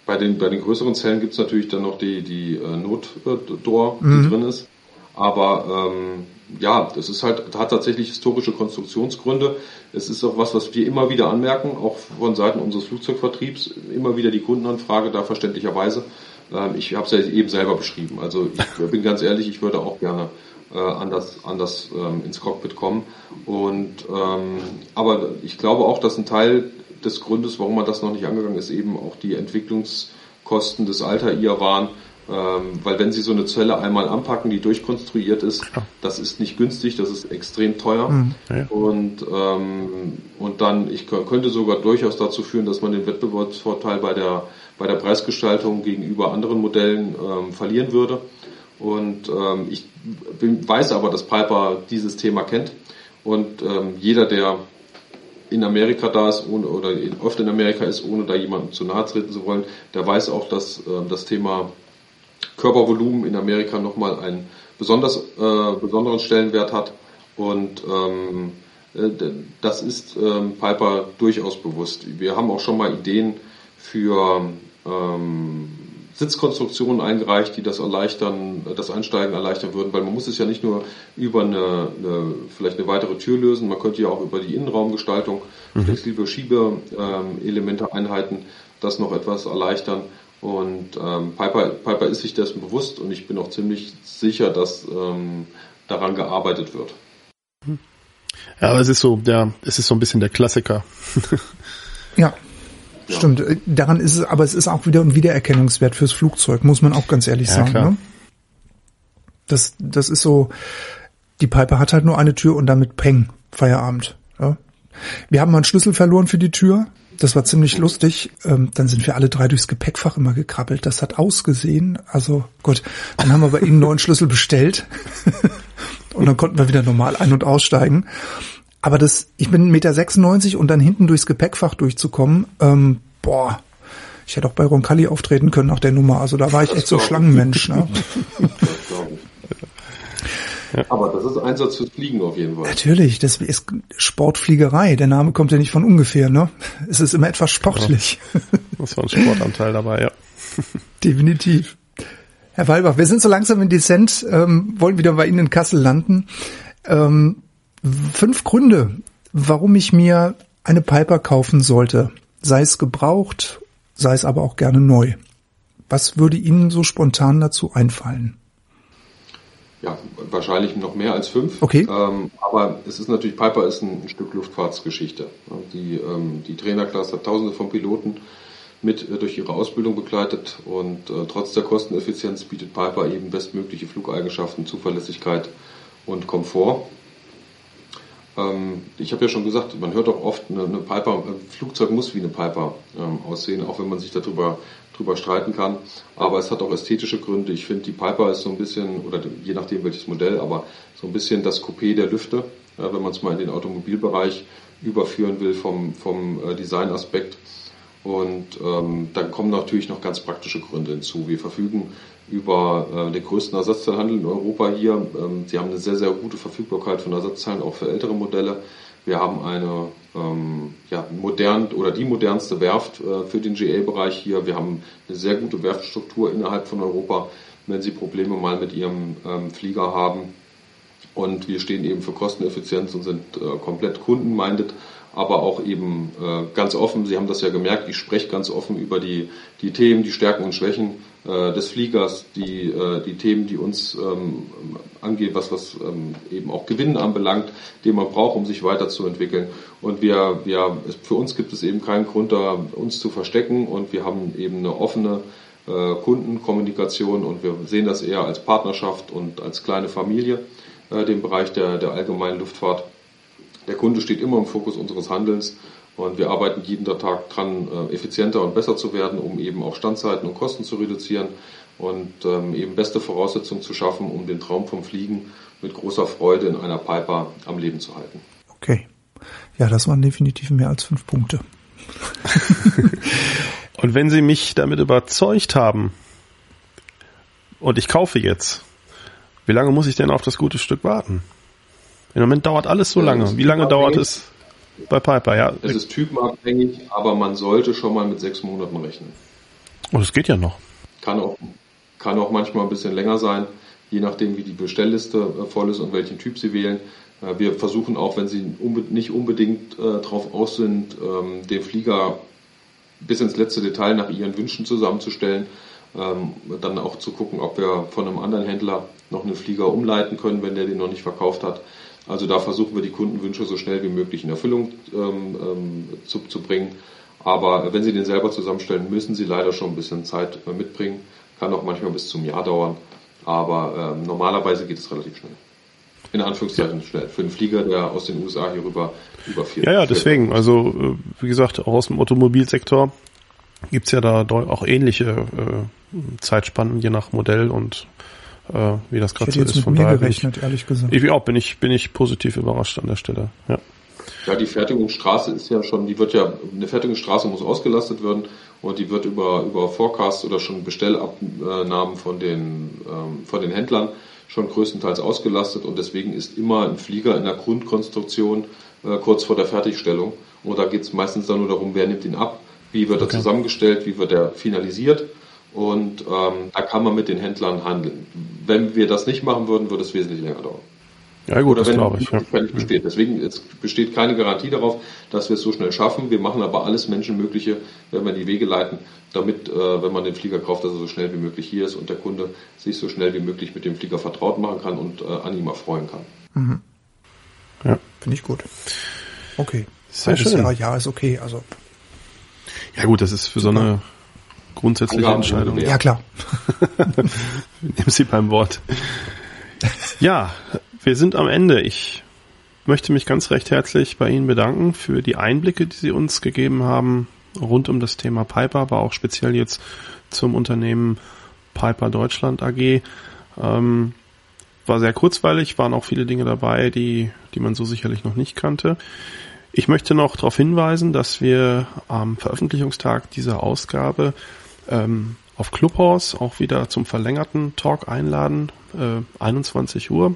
Speaker 3: Bei den, bei den größeren Zellen gibt's natürlich dann noch die, die äh, Notdoor, die mhm. drin ist. Aber ähm, ja, das ist halt, hat tatsächlich historische Konstruktionsgründe. Es ist auch was, was wir immer wieder anmerken, auch von Seiten unseres Flugzeugvertriebs, immer wieder die Kundenanfrage da verständlicherweise. Ähm, ich habe es ja eben selber beschrieben. Also ich bin ganz ehrlich, ich würde auch gerne äh, anders, anders ähm, ins Cockpit kommen. Und ähm, aber ich glaube auch, dass ein Teil des Grundes, warum man das noch nicht angegangen ist, eben auch die Entwicklungskosten des Alter ihr waren ähm, weil wenn Sie so eine Zelle einmal anpacken, die durchkonstruiert ist, ja. das ist nicht günstig, das ist extrem teuer. Mhm. Ja. Und, ähm, und dann, ich könnte sogar durchaus dazu führen, dass man den Wettbewerbsvorteil bei der, bei der Preisgestaltung gegenüber anderen Modellen ähm, verlieren würde. Und ähm, ich bin, weiß aber, dass Piper dieses Thema kennt. Und ähm, jeder, der in Amerika da ist ohne, oder oft in Amerika ist, ohne da jemandem zu nahe treten zu wollen, der weiß auch, dass äh, das Thema Körpervolumen in Amerika nochmal einen besonders, äh, besonderen Stellenwert hat. Und ähm, äh, das ist ähm, Piper durchaus bewusst. Wir haben auch schon mal Ideen für ähm, Sitzkonstruktionen eingereicht, die das erleichtern, das Einsteigen erleichtern würden, weil man muss es ja nicht nur über eine, eine vielleicht eine weitere Tür lösen, man könnte ja auch über die Innenraumgestaltung, mhm. flexible Schiebeelemente, ähm, Einheiten das noch etwas erleichtern. Und ähm, Piper, Piper ist sich dessen bewusst und ich bin auch ziemlich sicher, dass ähm, daran gearbeitet wird.
Speaker 2: Ja, aber es ist so, ja, es ist so ein bisschen der Klassiker.
Speaker 1: ja, ja. Stimmt, daran ist es, aber es ist auch wieder ein Wiedererkennungswert fürs Flugzeug, muss man auch ganz ehrlich ja, sagen. Ne? Das, das ist so, die Piper hat halt nur eine Tür und damit Peng, Feierabend. Ja? Wir haben mal einen Schlüssel verloren für die Tür. Das war ziemlich lustig. Ähm, dann sind wir alle drei durchs Gepäckfach immer gekrabbelt. Das hat ausgesehen. Also gut, dann haben wir bei ihnen einen neuen Schlüssel bestellt. und dann konnten wir wieder normal ein- und aussteigen. Aber das, ich bin 1,96 Meter und dann hinten durchs Gepäckfach durchzukommen, ähm, boah, ich hätte auch bei Roncalli auftreten können nach der Nummer. Also da war ich echt so Schlangenmensch. Ne?
Speaker 3: Aber das ist Einsatz fürs Fliegen auf jeden Fall.
Speaker 1: Natürlich, das ist Sportfliegerei. Der Name kommt ja nicht von ungefähr, ne? Es ist immer etwas sportlich.
Speaker 2: Ja, das war ein Sportanteil dabei, ja.
Speaker 1: Definitiv. Herr Walbach, wir sind so langsam in Descent, ähm, wollen wieder bei Ihnen in Kassel landen. Ähm, fünf Gründe, warum ich mir eine Piper kaufen sollte. Sei es gebraucht, sei es aber auch gerne neu. Was würde Ihnen so spontan dazu einfallen?
Speaker 3: Ja, wahrscheinlich noch mehr als fünf.
Speaker 1: Okay.
Speaker 3: Ähm, aber es ist natürlich, Piper ist ein, ein Stück Luftfahrtsgeschichte. Die, ähm, die Trainerklasse hat tausende von Piloten mit äh, durch ihre Ausbildung begleitet und äh, trotz der Kosteneffizienz bietet Piper eben bestmögliche Flugeigenschaften, Zuverlässigkeit und Komfort. Ähm, ich habe ja schon gesagt, man hört auch oft, eine, eine Piper, ein Flugzeug muss wie eine Piper ähm, aussehen, auch wenn man sich darüber drüber streiten kann. Aber es hat auch ästhetische Gründe. Ich finde, die Piper ist so ein bisschen, oder je nachdem welches Modell, aber so ein bisschen das Coupé der Lüfte, ja, wenn man es mal in den Automobilbereich überführen will vom, vom äh, Designaspekt. Und ähm, dann kommen natürlich noch ganz praktische Gründe hinzu. Wir verfügen über äh, den größten Ersatzteilhandel in Europa hier. Ähm, sie haben eine sehr, sehr gute Verfügbarkeit von Ersatzteilen, auch für ältere Modelle. Wir haben eine ähm, ja, modern oder die modernste Werft äh, für den GA-Bereich hier. Wir haben eine sehr gute Werftstruktur innerhalb von Europa, wenn Sie Probleme mal mit Ihrem ähm, Flieger haben. Und wir stehen eben für Kosteneffizienz und sind äh, komplett kundenminded, aber auch eben äh, ganz offen. Sie haben das ja gemerkt, ich spreche ganz offen über die, die Themen, die Stärken und Schwächen äh, des Fliegers, die, äh, die Themen, die uns ähm, angehen, was, was ähm, eben auch Gewinn anbelangt, den man braucht, um sich weiterzuentwickeln. Und wir, wir, für uns gibt es eben keinen Grund, da uns zu verstecken und wir haben eben eine offene äh, Kundenkommunikation und wir sehen das eher als Partnerschaft und als kleine Familie, äh, den Bereich der, der allgemeinen Luftfahrt. Der Kunde steht immer im Fokus unseres Handelns und wir arbeiten jeden Tag dran, äh, effizienter und besser zu werden, um eben auch Standzeiten und Kosten zu reduzieren und ähm, eben beste Voraussetzungen zu schaffen, um den Traum vom Fliegen mit großer Freude in einer Piper am Leben zu halten.
Speaker 1: Okay. Ja, das waren definitiv mehr als fünf Punkte.
Speaker 2: und wenn Sie mich damit überzeugt haben und ich kaufe jetzt, wie lange muss ich denn auf das gute Stück warten? Im Moment dauert alles so lange. Wie lange dauert es? Bei Piper, ja.
Speaker 3: Es ist typenabhängig, aber man sollte schon mal mit sechs Monaten rechnen.
Speaker 2: Oh, das geht ja noch.
Speaker 3: Kann auch, kann auch manchmal ein bisschen länger sein, je nachdem, wie die Bestellliste äh, voll ist und welchen Typ Sie wählen. Äh, wir versuchen auch, wenn Sie nicht unbedingt äh, darauf aus sind, ähm, den Flieger bis ins letzte Detail nach Ihren Wünschen zusammenzustellen, ähm, dann auch zu gucken, ob wir von einem anderen Händler noch einen Flieger umleiten können, wenn der den noch nicht verkauft hat. Also da versuchen wir die Kundenwünsche so schnell wie möglich in Erfüllung ähm, ähm, zu, zu, bringen. Aber wenn Sie den selber zusammenstellen, müssen Sie leider schon ein bisschen Zeit äh, mitbringen. Kann auch manchmal bis zum Jahr dauern. Aber ähm, normalerweise geht es relativ schnell. In Anführungszeichen ja. schnell. Für einen Flieger, der aus den USA hier rüber über vier.
Speaker 2: Ja, ja, deswegen. Also äh, wie gesagt, auch aus dem Automobilsektor gibt's ja da auch ähnliche äh, Zeitspannen je nach Modell und äh, wie das gerade so ist.
Speaker 1: Von daher gerechnet, ich, ehrlich gesagt.
Speaker 2: Ich auch bin ich bin ich positiv überrascht an der Stelle. Ja.
Speaker 3: Ja, die Fertigungsstraße ist ja schon, die wird ja, eine Fertigungsstraße muss ausgelastet werden und die wird über, über Forecast oder schon Bestellabnahmen von den, ähm, von den Händlern schon größtenteils ausgelastet und deswegen ist immer ein Flieger in der Grundkonstruktion äh, kurz vor der Fertigstellung. Und da geht es meistens dann nur darum, wer nimmt ihn ab, wie wird er zusammengestellt, wie wird er finalisiert und ähm, da kann man mit den Händlern handeln. Wenn wir das nicht machen würden, würde es wesentlich länger dauern.
Speaker 2: Ja gut, Oder das glaube ich. Ja.
Speaker 3: Besteht. Deswegen es besteht keine Garantie darauf, dass wir es so schnell schaffen. Wir machen aber alles Menschenmögliche, wenn wir die Wege leiten, damit, äh, wenn man den Flieger kauft, dass er so schnell wie möglich hier ist und der Kunde sich so schnell wie möglich mit dem Flieger vertraut machen kann und äh, an ihm erfreuen kann. Mhm.
Speaker 1: Ja. Finde ich gut. Okay. Sehr schön. Jahr, ja, ist okay. Also.
Speaker 2: Ja gut, das ist für Super. so eine grundsätzliche Entscheidung.
Speaker 1: Ja, klar.
Speaker 2: Nimm sie beim Wort. Ja, wir sind am Ende. Ich möchte mich ganz recht herzlich bei Ihnen bedanken für die Einblicke, die Sie uns gegeben haben rund um das Thema Piper, aber auch speziell jetzt zum Unternehmen Piper Deutschland AG. Ähm, war sehr kurzweilig, waren auch viele Dinge dabei, die, die man so sicherlich noch nicht kannte. Ich möchte noch darauf hinweisen, dass wir am Veröffentlichungstag dieser Ausgabe ähm, auf Clubhouse auch wieder zum verlängerten Talk einladen, äh, 21 Uhr.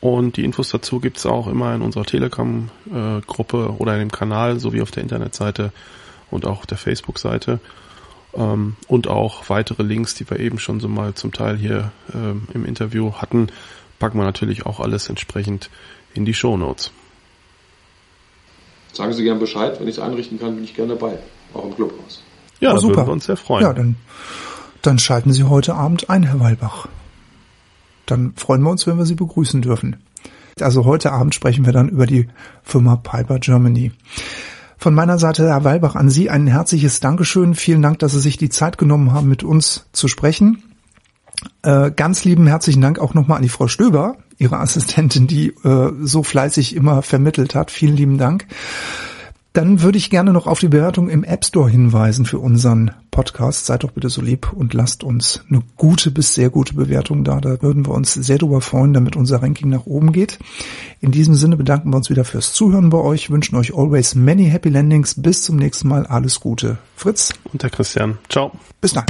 Speaker 2: Und die Infos dazu gibt's auch immer in unserer Telegram-Gruppe oder in dem Kanal sowie auf der Internetseite und auch auf der Facebook-Seite. Ähm, und auch weitere Links, die wir eben schon so mal zum Teil hier ähm, im Interview hatten, packen wir natürlich auch alles entsprechend in die Show Notes.
Speaker 3: Sagen Sie gern Bescheid, wenn ich es einrichten kann, bin ich gerne dabei, auch im Clubhaus.
Speaker 2: Ja, oh, super. würden wir uns sehr freuen.
Speaker 1: Ja, dann, dann schalten Sie heute Abend ein, Herr Weilbach. dann freuen wir uns, wenn wir Sie begrüßen dürfen. Also heute Abend sprechen wir dann über die Firma Piper Germany. Von meiner Seite, Herr Weilbach, an Sie ein herzliches Dankeschön. Vielen Dank, dass Sie sich die Zeit genommen haben, mit uns zu sprechen. Äh, ganz lieben herzlichen Dank auch nochmal an die Frau Stöber, Ihre Assistentin, die äh, so fleißig immer vermittelt hat. Vielen lieben Dank. Dann würde ich gerne noch auf die Bewertung im App Store hinweisen für unseren Podcast. Seid doch bitte so lieb und lasst uns eine gute bis sehr gute Bewertung da. Da würden wir uns sehr darüber freuen, damit unser Ranking nach oben geht. In diesem Sinne bedanken wir uns wieder fürs Zuhören bei euch, wünschen euch always many happy landings. Bis zum nächsten Mal. Alles Gute. Fritz.
Speaker 2: Und der Christian. Ciao.
Speaker 1: Bis dann.